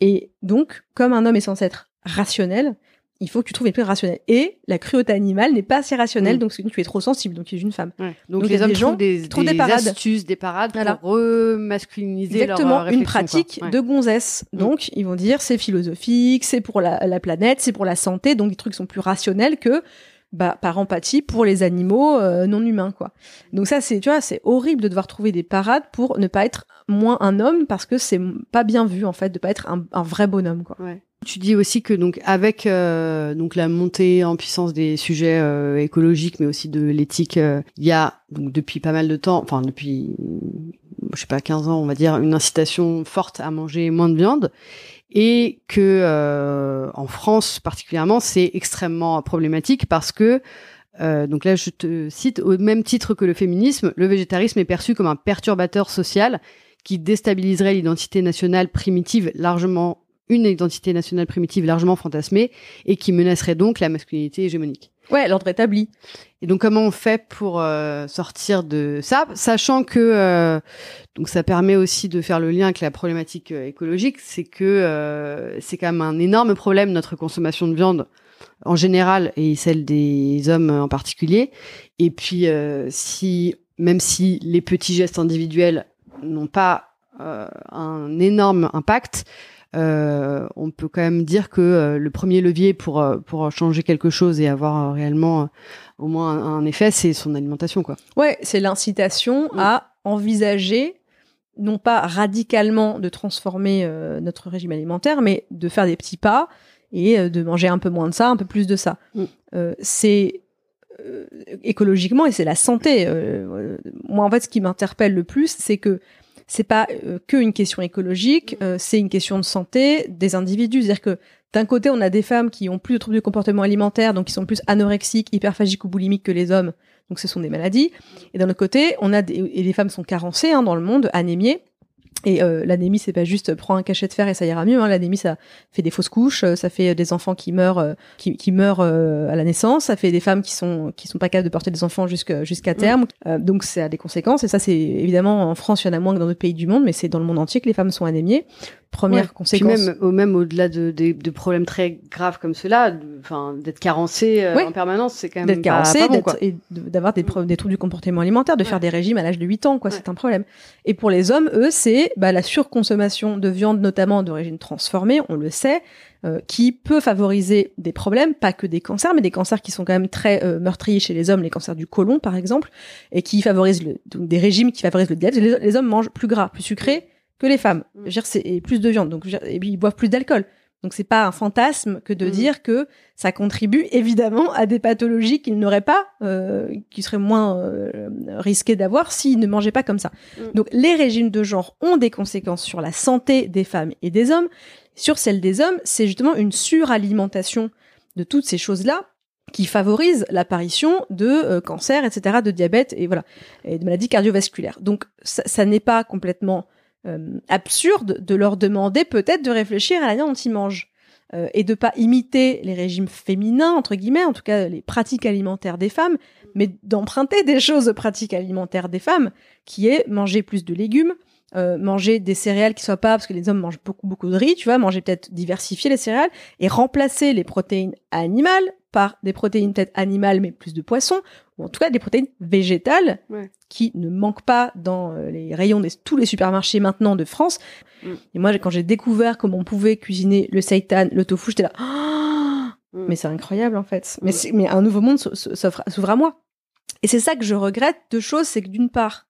Et donc comme un homme est censé être rationnel, il faut que tu trouves une plus rationnelle. Et la cruauté animale n'est pas assez rationnelle, Mm. donc tu es trop sensible, donc tu es une femme. Ouais. Donc, les hommes des gens trouvent des, trouvent des des parades. astuces, des parades Voilà. pour remasculiniser leur, Exactement, euh, une pratique. Ouais. de gonzesse. Mm. Donc, ils vont dire c'est philosophique, c'est pour la, la planète, c'est pour la santé, donc des trucs sont plus rationnels que bah, par empathie pour les animaux euh, non humains, quoi. Donc ça, c'est, tu vois, c'est horrible de devoir trouver des parades pour ne pas être moins un homme parce que c'est pas bien vu, en fait, de pas être un, un vrai bonhomme, quoi. Ouais. Tu dis aussi que donc avec euh, donc la montée en puissance des sujets euh, écologiques, mais aussi de l'éthique, euh, il y a donc depuis pas mal de temps, enfin depuis je sais pas 15 ans, on va dire, une incitation forte à manger moins de viande, et que euh, en France particulièrement, c'est extrêmement problématique parce que euh, donc là, je te cite au même titre que le féminisme, le végétarisme est perçu comme un perturbateur social qui déstabiliserait l'identité nationale primitive largement une identité nationale primitive largement fantasmée et qui menacerait donc la masculinité hégémonique. Ouais, l'ordre établi. Et donc comment on fait pour euh, sortir de ça, sachant que euh, donc ça permet aussi de faire le lien avec la problématique euh, écologique, c'est que euh, c'est quand même un énorme problème notre consommation de viande en général et celle des hommes en particulier. Et puis euh, si même si les petits gestes individuels n'ont pas euh, un énorme impact, on peut quand même dire que euh, le premier levier pour euh, pour changer quelque chose et avoir euh, réellement euh, au moins un, un effet, c'est son alimentation, quoi. Ouais, c'est l'incitation Mm. à envisager non pas radicalement de transformer euh, notre régime alimentaire, mais de faire des petits pas et euh, de manger un peu moins de ça, un peu plus de ça. Mm. Euh, c'est euh, écologiquement et c'est la santé. Euh, euh, moi, en fait, ce qui m'interpelle le plus, c'est que c'est pas euh, que une question écologique, euh, c'est une question de santé des individus. C'est-à-dire que d'un côté, on a des femmes qui ont plus de troubles de comportement alimentaire, donc qui sont plus anorexiques, hyperphagiques ou boulimiques que les hommes. Donc ce sont des maladies. Et d'un autre côté, on a des, et les femmes sont carencées hein, dans le monde, anémiées. Et euh, l'anémie, c'est pas juste prends un cachet de fer et ça ira mieux. Hein. L'anémie, ça fait des fausses couches, euh, ça fait des enfants qui meurent, euh, qui, qui, meurent à la naissance, ça fait des femmes qui sont qui sont pas capables de porter des enfants jusqu'à jusqu'à mm. terme. donc ça a des conséquences. Et ça, c'est évidemment en France, il y en a moins que dans d'autres pays du monde, mais c'est dans le monde entier que les femmes sont anémiées. Première conséquence. Puis même, au, même au-delà de, de, de, problèmes très graves comme cela, enfin d'être carencé en permanence, c'est quand même d'être carencé, et d'avoir des, des troubles du comportement alimentaire, de faire des régimes à l'âge de 8 ans, quoi. C'est un problème. Et pour les hommes, eux, c'est bah, la surconsommation de viande, notamment d'origine transformée, on le sait, euh, qui peut favoriser des problèmes, pas que des cancers, mais des cancers qui sont quand même très euh, meurtriers chez les hommes, les cancers du côlon par exemple, et qui favorisent le, donc des régimes qui favorisent le diabète. Les, hommes mangent plus gras, plus sucré que les femmes. Mm. Je veux dire, c'est plus de viande, donc et puis ils boivent plus d'alcool. Donc c'est pas un fantasme que de mm. dire que ça contribue évidemment à des pathologies qu'ils n'auraient pas, euh, qui seraient moins euh, risqués d'avoir s'ils ne mangeaient pas comme ça. Mm. Donc les régimes de genre ont des conséquences sur la santé des femmes et des hommes. Sur celle des hommes, c'est justement une suralimentation de toutes ces choses-là qui favorise l'apparition de euh, cancers, etc., de diabète et voilà, et de maladies cardiovasculaires. Donc ça, ça n'est pas complètement euh, absurde de leur demander peut-être de réfléchir à la viande dont ils mangent euh, et de pas imiter les régimes féminins entre guillemets, en tout cas les pratiques alimentaires des femmes, mais d'emprunter des choses aux pratiques alimentaires des femmes, qui est manger plus de légumes, euh, manger des céréales qui soient pas parce que les hommes mangent beaucoup beaucoup de riz, tu vois, manger peut-être diversifier les céréales et remplacer les protéines animales par des protéines peut-être animales mais plus de poissons ou en tout cas des protéines végétales qui ne manquent pas dans euh, les rayons de tous les supermarchés maintenant de France. Mm. Et moi quand j'ai découvert comment on pouvait cuisiner le seitan, le tofu, j'étais là mm. mais c'est incroyable en fait. Mais mm. mais un nouveau monde s'ouvre à moi. Et c'est ça que je regrette deux choses, c'est que d'une part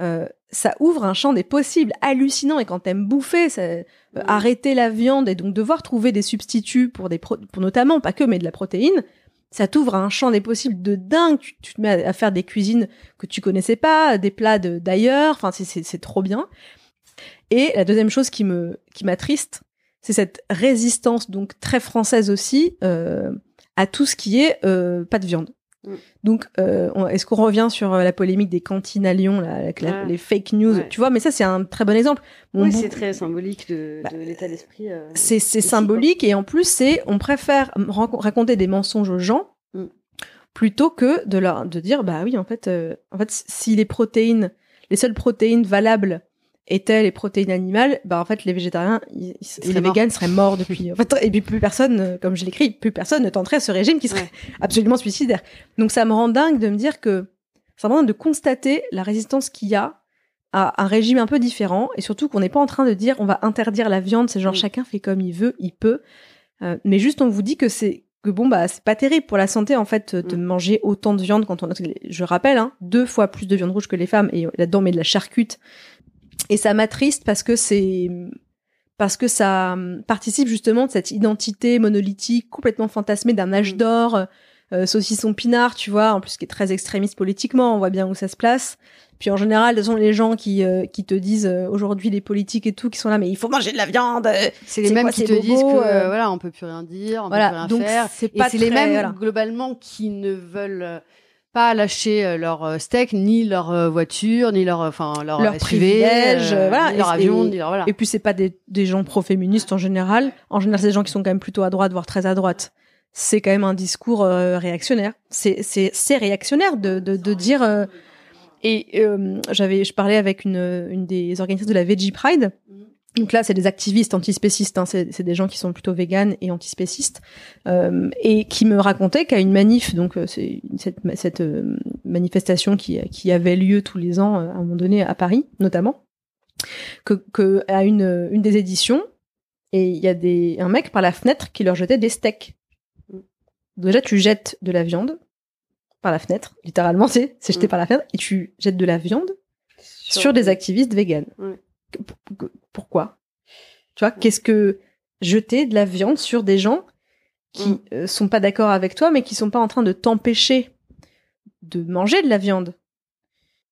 euh, ça ouvre un champ des possibles hallucinant et quand t'aimes bouffer, ça, euh, arrêter la viande et donc devoir trouver des substituts pour des pour notamment pas que mais de la protéine, ça t'ouvre un champ des possibles de dingue. Tu, te mets à, faire des cuisines que tu connaissais pas, des plats d'ailleurs. Enfin, c'est trop bien. Et la deuxième chose qui me qui m'attriste, c'est cette résistance donc très française aussi euh, à tout ce qui est euh, pas de viande. Mm. Donc, euh, est-ce qu'on revient sur euh, la polémique des cantines à Lyon, là, avec les fake news? Tu vois, mais ça, c'est un très bon exemple. oui, c'est très symbolique de, bah, l'état d'esprit. Euh, c'est symbolique et en plus, c'est on préfère raconter des mensonges aux gens mm. plutôt que de leur de dire bah oui, en fait, en fait, si les protéines, les seules protéines valables étaient les protéines animales, bah en fait les végétariens et les véganes seraient morts depuis. En fait, et puis plus personne, euh, comme je l'écris, plus personne ne tenterait ce régime qui serait absolument suicidaire. Donc ça me rend dingue de me dire que c'est vraiment de constater la résistance qu'il y a à un régime un peu différent et surtout qu'on n'est pas en train de dire on va interdire la viande, c'est genre mm. chacun fait comme il veut, il peut. Euh, mais juste on vous dit que c'est que bon bah c'est pas terrible pour la santé en fait de mm. manger autant de viande quand on a, je rappelle hein, deux fois plus de viande rouge que les femmes et là-dedans mais de la charcute et ça m'attriste parce que c'est parce que ça participe justement de cette identité monolithique complètement fantasmée d'un âge mm. d'or, euh, saucisson pinard, tu vois, en plus qui est très extrémiste politiquement, on voit bien où ça se place. Puis en général, ce sont les gens qui euh, qui te disent euh, aujourd'hui les politiques et tout qui sont là, mais il faut manger de la viande. C'est les mêmes qui te disent que voilà, on peut plus rien dire, on voilà, peut plus rien donc faire. C'est pas c'est les mêmes globalement qui ne veulent pas lâcher euh, leur euh, steak, ni leur euh, voiture, ni leur, enfin leur, leur privilège, voilà, leur avion, ni leur, voilà. Et puis c'est pas des, des gens pro-féministes en général. En général, c'est des gens qui sont quand même plutôt à droite, voire très à droite. C'est quand même un discours réactionnaire. C'est c'est c'est réactionnaire de de, de dire. et j'avais, je parlais avec une une des organisatrices de la Veggie Pride. Donc là, c'est des activistes antispécistes, hein, c'est des gens qui sont plutôt véganes et antispécistes, euh, et qui me racontaient qu'à une manif, donc euh, c'est cette, cette euh, manifestation qui, qui avait lieu tous les ans euh, à un moment donné à Paris, notamment, que, que à une, une des éditions, et il y a des, un mec par la fenêtre qui leur jetait des steaks. Déjà, tu jettes de la viande par la fenêtre, littéralement, c'est jeté mm. par la fenêtre, et tu jettes de la viande sur, des activistes véganes pourquoi? Tu vois, qu'est-ce que jeter de la viande sur des gens qui mm. euh, sont pas d'accord avec toi, mais qui sont pas en train de t'empêcher de manger de la viande?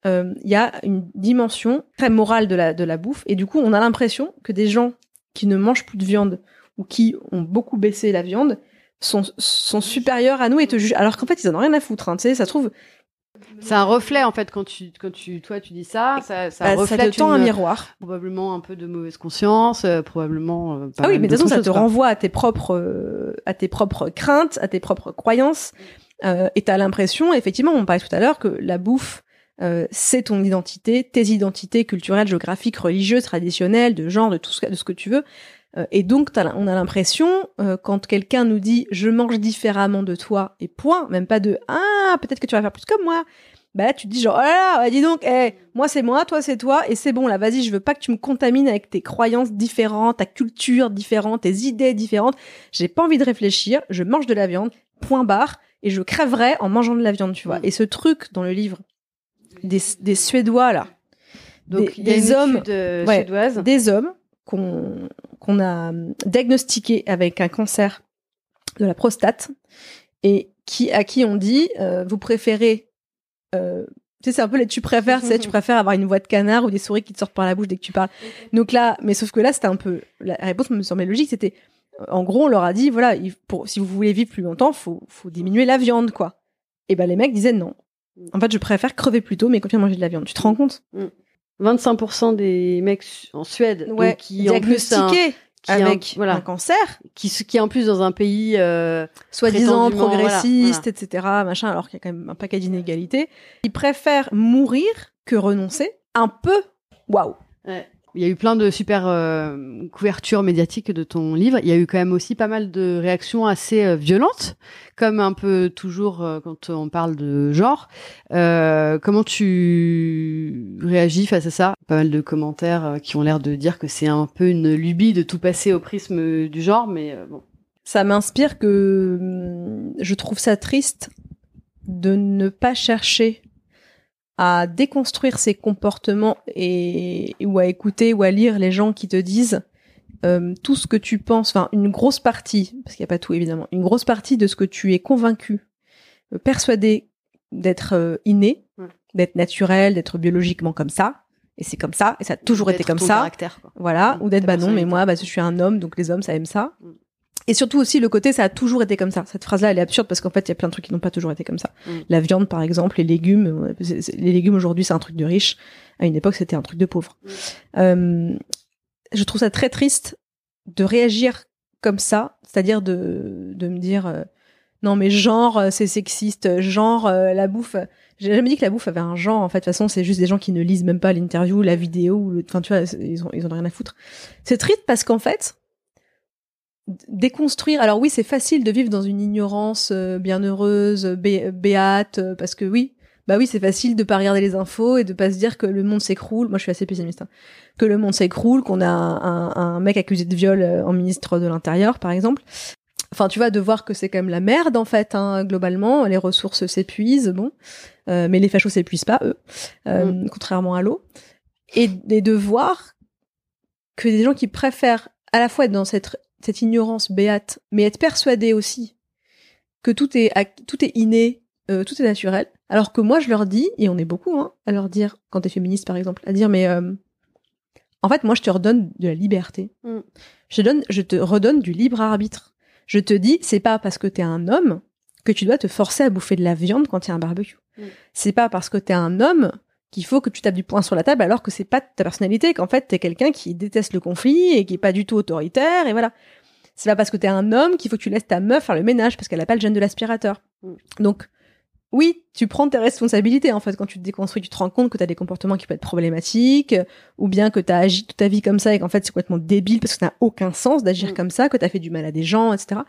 Euh, Il y a une dimension très morale de la, de la bouffe, et du coup, on a l'impression que des gens qui ne mangent plus de viande ou qui ont beaucoup baissé la viande sont, sont supérieurs à nous et te jugent. Alors qu'en fait, ils en ont rien à foutre. Hein, tu sais, ça trouve, C'est un reflet en fait quand tu quand tu toi tu dis ça, ça, ça Bah, ça reflète te tend un miroir. probablement un peu de mauvaise conscience, euh, probablement. euh, pas Ah oui, mais de toute façon, ça te quoi. renvoie à tes propres, euh, à tes propres craintes, à tes propres croyances. Euh, et t'as l'impression, effectivement, on parlait tout à l'heure, que la bouffe, euh, c'est ton identité, tes identités culturelles, géographiques, religieuses, traditionnelles, de genre, de tout ce, de ce que tu veux. Euh, et donc, on a l'impression, euh, quand quelqu'un nous dit je mange différemment de toi, et point, même pas de ah, peut-être que tu vas faire plus comme moi. Bah là, tu te dis genre, oh là là, dis donc, eh, moi c'est moi, toi c'est toi, et c'est bon, là, vas-y, je veux pas que tu me contamines avec tes croyances différentes, ta culture différente, tes idées différentes. J'ai pas envie de réfléchir, je mange de la viande, point barre, et je crèverai en mangeant de la viande, tu vois. Mm. Et ce truc dans le livre des, des Suédois, là, Donc des- il y a des une hommes- étude, euh, ouais, suédoise. des hommes qu'on a diagnostiqués avec un cancer de la prostate et qui à qui on dit euh, vous préférez euh, tu sais c'est un peu les tu préfères tu préfères avoir une voix de canard ou des souris qui te sortent par la bouche dès que tu parles. Donc là mais sauf que là c'était un peu la réponse me semblait logique c'était en gros on leur a dit voilà il- pour si vous voulez vivre plus longtemps faut faut diminuer la viande quoi. Et ben les mecs disaient non. En fait je préfère crever plus tôt mais continuer à manger de la viande tu te rends compte? 25% des mecs en Suède donc, qui en plus un, qui est un- avec voilà. un cancer qui qui est en plus dans un pays euh, soi-disant progressiste, voilà, etc., machin, alors qu'il y a quand même un paquet d'inégalités. Ils préfèrent mourir que renoncer. Un peu, waouh. Il y a eu plein de super euh, couvertures médiatiques de ton livre. Il y a eu quand même aussi pas mal de réactions assez euh, violentes, comme un peu toujours euh, quand on parle de genre. Comment tu réagis face à ça? Pas mal de commentaires qui ont l'air de dire que c'est un peu une lubie de tout passer au prisme du genre, mais bon. Ça m'inspire que hum, je trouve ça triste de ne pas chercher à déconstruire ces comportements et ou à écouter ou à lire les gens qui te disent euh, tout ce que tu penses, enfin une grosse partie, parce qu'il n'y a pas tout évidemment, une grosse partie de ce que tu es convaincu, euh, persuadé d'être euh, inné, d'être naturel, d'être biologiquement comme ça, et c'est comme ça, et ça a toujours été comme ça. caractère, quoi. Voilà, Mm, ou d'être bah non, mais moi, bah, je suis un homme, donc les hommes, ça aime ça. Mm. Et surtout aussi le côté, ça a toujours été comme ça. Cette phrase-là, elle est absurde parce qu'en fait, il y a plein de trucs qui n'ont pas toujours été comme ça. Mm. La viande, par exemple, les légumes. Les légumes aujourd'hui, c'est un truc de riche. À une époque, c'était un truc de pauvre. Mm. Euh, je trouve ça très triste de réagir comme ça, c'est-à-dire de, de me dire euh, non mais genre euh, c'est sexiste, genre euh, la bouffe. J'ai jamais dit que la bouffe avait un genre. En fait, de toute façon, c'est juste des gens qui ne lisent même pas l'interview, la vidéo, ou le... enfin tu vois, ils ont ils ont rien à foutre. C'est triste parce qu'en fait, déconstruire. Alors oui, c'est facile de vivre dans une ignorance euh, bienheureuse, bé- béate, euh, parce que oui, bah oui, c'est facile de pas regarder les infos et de pas se dire que le monde s'écroule. Moi, je suis assez pessimiste. hein. Que le monde s'écroule, qu'on a un, un- un mec accusé de viol euh, en ministre de l'Intérieur, par exemple. Enfin, tu vois, de voir que c'est quand même la merde en fait, hein, globalement. Les ressources s'épuisent, bon, Euh, mais les fachos s'épuisent pas eux, euh, contrairement à l'eau. Et, et de voir que des gens qui préfèrent à la fois être dans cette cette ignorance béate, mais être persuadés aussi que tout est tout est inné, euh, tout est naturel. Alors que moi, je leur dis, et on est beaucoup hein, à leur dire, quand t'es féministe par exemple, à dire mais euh, en fait, moi, je te redonne de la liberté. Mm. Je, te donne, je te redonne du libre arbitre. Je te dis, c'est pas parce que t'es un homme que tu dois te forcer à bouffer de la viande quand il y a un barbecue. Mm. C'est pas parce que t'es un homme qu'il faut que tu tapes du poing sur la table alors que c'est pas ta personnalité, qu'en fait t'es quelqu'un qui déteste le conflit et qui est pas du tout autoritaire et voilà. C'est pas parce que t'es un homme qu'il faut que tu laisses ta meuf faire le ménage parce qu'elle a pas le gène de l'aspirateur. Mm. Donc, oui, tu prends tes responsabilités en fait quand tu te déconstruis, tu te rends compte que t'as des comportements qui peuvent être problématiques ou bien que t'as agi toute ta vie comme ça et qu'en fait c'est complètement débile parce que ça n'a aucun sens d'agir Mm. comme ça, que t'as fait du mal à des gens, etc.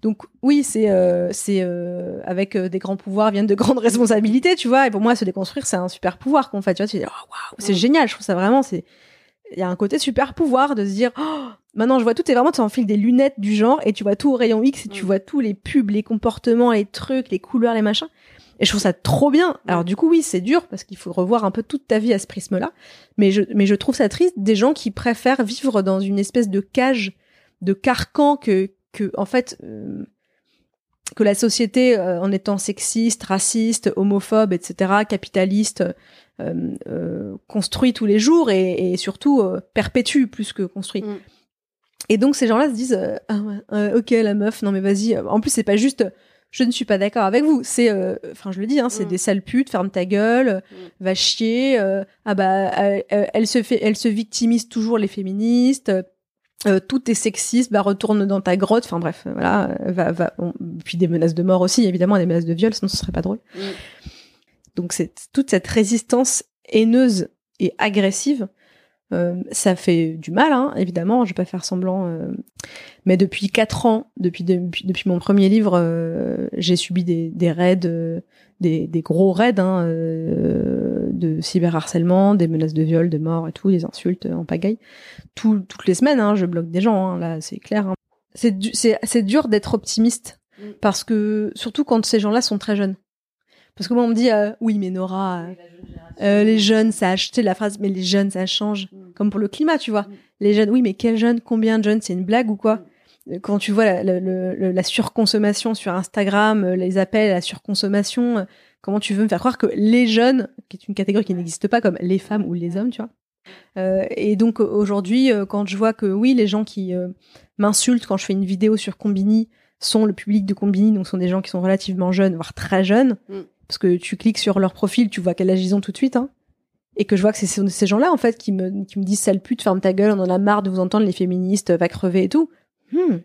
Donc oui, c'est euh, c'est euh, avec euh, des grands pouvoirs viennent de grandes responsabilités, tu vois. Et pour moi, se déconstruire, c'est un super pouvoir qu'on fait. Tu vois, tu dis, oh, waouh, c'est Mm. génial. Je trouve ça vraiment, c'est il y a un côté super pouvoir de se dire, oh, maintenant je vois tout. Et vraiment, tu enfiles des lunettes du genre et tu vois tout au rayon X et tu Mm. vois tous les pubs, les comportements, les trucs, les couleurs, les machins. Et je trouve ça trop bien. Alors du coup, oui, c'est dur parce qu'il faut revoir un peu toute ta vie à ce prisme-là. Mais je, mais je trouve ça triste des gens qui préfèrent vivre dans une espèce de cage, de carcan que, que en fait, euh, que la société, euh, en étant sexiste, raciste, homophobe, etc., capitaliste, euh, construit tous les jours et, et surtout perpétue plus que construit. Mm. Et donc ces gens-là se disent ah ouais, ok la meuf non mais vas-y. En plus c'est pas juste je ne suis pas d'accord avec vous. C'est, euh, enfin, je le dis, hein, c'est Mm. des sales putes, ferme ta gueule, Mm. va chier. euh, ah bah, elle se fait, elle se victimise toujours les féministes. Euh, tout est sexiste, bah retourne dans ta grotte. Enfin bref, euh, voilà, euh, va, va. bon, puis des menaces de mort aussi, évidemment, des menaces de viol, sinon ce serait pas drôle. Mm. Donc c'est toute cette résistance haineuse et agressive, euh, ça fait du mal, hein, évidemment. Je vais pas faire semblant. euh, mais depuis quatre ans, depuis depuis, depuis mon premier livre, euh, j'ai subi des, des raids, euh, des, des gros raids hein, euh, de cyberharcèlement, des menaces de viol, de mort et tout, des insultes en pagaille. Tout- toutes les semaines, hein, je bloque des gens. hein, là, c'est clair. hein. C'est du- dur d'être optimiste Mm. parce que surtout quand ces gens-là sont très jeunes. Parce que moi on me dit euh, oui mais Nora, euh, euh, les jeunes ça a acheté la phrase mais les jeunes ça change Mm. comme pour le climat tu vois. Mm. Les jeunes oui mais quels jeunes combien de jeunes c'est une blague ou quoi Euh, Quand tu vois la, la- le- la surconsommation sur Instagram, euh, les appels à la surconsommation, comment tu veux me faire croire que les jeunes, qui est une catégorie qui n'existe pas comme les femmes ou les hommes, tu vois. Euh, et donc aujourd'hui, euh, quand je vois que oui, les gens qui euh, m'insultent quand je fais une vidéo sur Combini sont le public de Combini, donc sont des gens qui sont relativement jeunes, voire très jeunes, Mm. Parce que tu cliques sur leur profil, tu vois quel âge ils ont tout de suite, hein, et que je vois que c'est ces ces gens-là en fait qui me qui me disent sale pute, ferme ta gueule, on en a marre de vous entendre les féministes, va crever et tout. Hmm,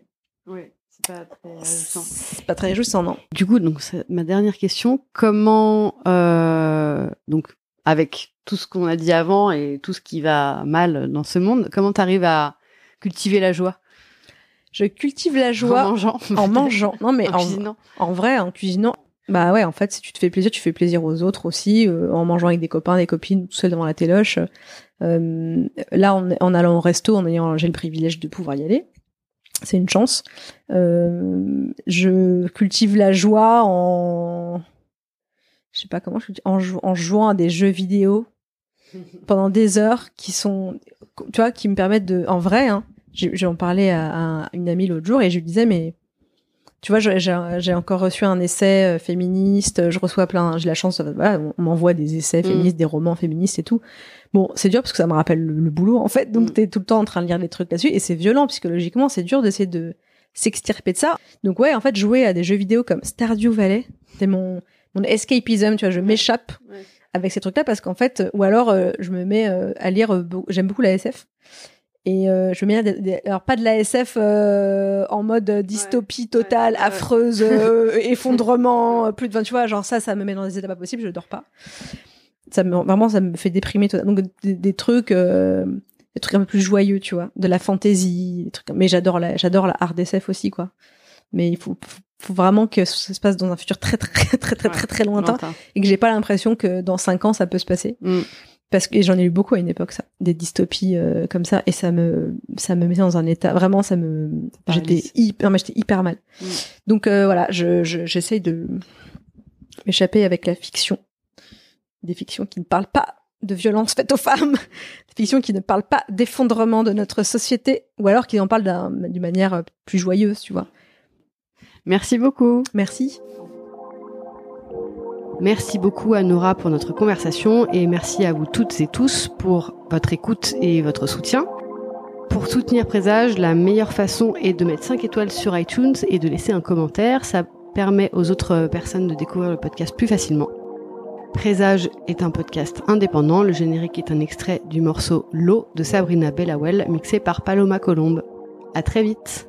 Oui, c'est pas très réjouissant. c'est pas très réjouissant, non. Du coup, donc c'est ma dernière question, comment euh, donc avec tout ce qu'on a dit avant et tout ce qui va mal dans ce monde, comment t'arrives à cultiver la joie? Je cultive la joie en mangeant, en mangeant. Non mais en en, cuisinant en vrai, en cuisinant. Bah ouais, en fait, si tu te fais plaisir, tu fais plaisir aux autres aussi, euh, en mangeant avec des copains, des copines, tout seul devant la téloche. Euh, là, en, en allant au resto, en ayant, j'ai le privilège de pouvoir y aller. C'est une chance. Euh, je cultive la joie en, je sais pas comment, je dis, en, jou- en jouant à des jeux vidéo pendant des heures qui sont, tu vois, qui me permettent de, en vrai, hein, j'en parlais à, à une amie l'autre jour et je lui disais, mais tu vois, j'ai encore reçu un essai euh, féministe, je reçois plein, j'ai la chance, euh, voilà, on m'envoie des essais Mm. féministes, des romans féministes et tout. Bon, c'est dur parce que ça me rappelle le, le boulot, en fait, donc Mm. t'es tout le temps en train de lire des trucs là-dessus et c'est violent psychologiquement, c'est dur d'essayer de s'extirper de ça. Donc ouais, en fait, jouer à des jeux vidéo comme Stardew Valley, c'est mon, mon escapism, tu vois, je m'échappe Ouais. avec ces trucs-là parce qu'en fait, ou alors euh, je me mets euh, à lire, euh, j'aime beaucoup la SF. Et euh, je me mets alors pas de la SF euh, en mode dystopie totale, Ouais, affreuse, euh, effondrement, euh, plus de 20, tu vois, genre ça, ça me met dans des états pas possibles, je dors pas. Ça me, vraiment, ça me fait déprimer. Donc des, des trucs, euh, des trucs un peu plus joyeux, tu vois, de la fantaisie, des trucs. Mais j'adore la, j'adore la hard SF aussi, quoi. Mais il faut, faut, vraiment que ça se passe dans un futur très très très très très très, très lointain et que j'ai pas l'impression que dans cinq ans ça peut se passer Mm. Parce que j'en ai eu beaucoup à une époque ça. Des dystopies euh, comme ça. Et ça me ça me mettait dans un état vraiment ça me j'étais hyper mais j'étais hyper mal. Mm. donc euh, voilà je je- j'essaye de m'échapper avec la fiction. Des fictions qui ne parlent pas de violence faite aux femmes. Des fictions qui ne parlent pas d'effondrement de notre société. Ou alors qui en parlent d'un- d'une manière euh, plus joyeuse tu vois. Merci beaucoup. merci Merci beaucoup à Nora pour notre conversation et merci à vous toutes et tous pour votre écoute et votre soutien. Pour soutenir Présage, la meilleure façon est de mettre 5 étoiles sur iTunes et de laisser un commentaire. Ça permet aux autres personnes de découvrir le podcast plus facilement. Présage est un podcast indépendant. Le générique est un extrait du morceau L'eau de Sabrina Bellawell mixé par Paloma Colombe. À très vite.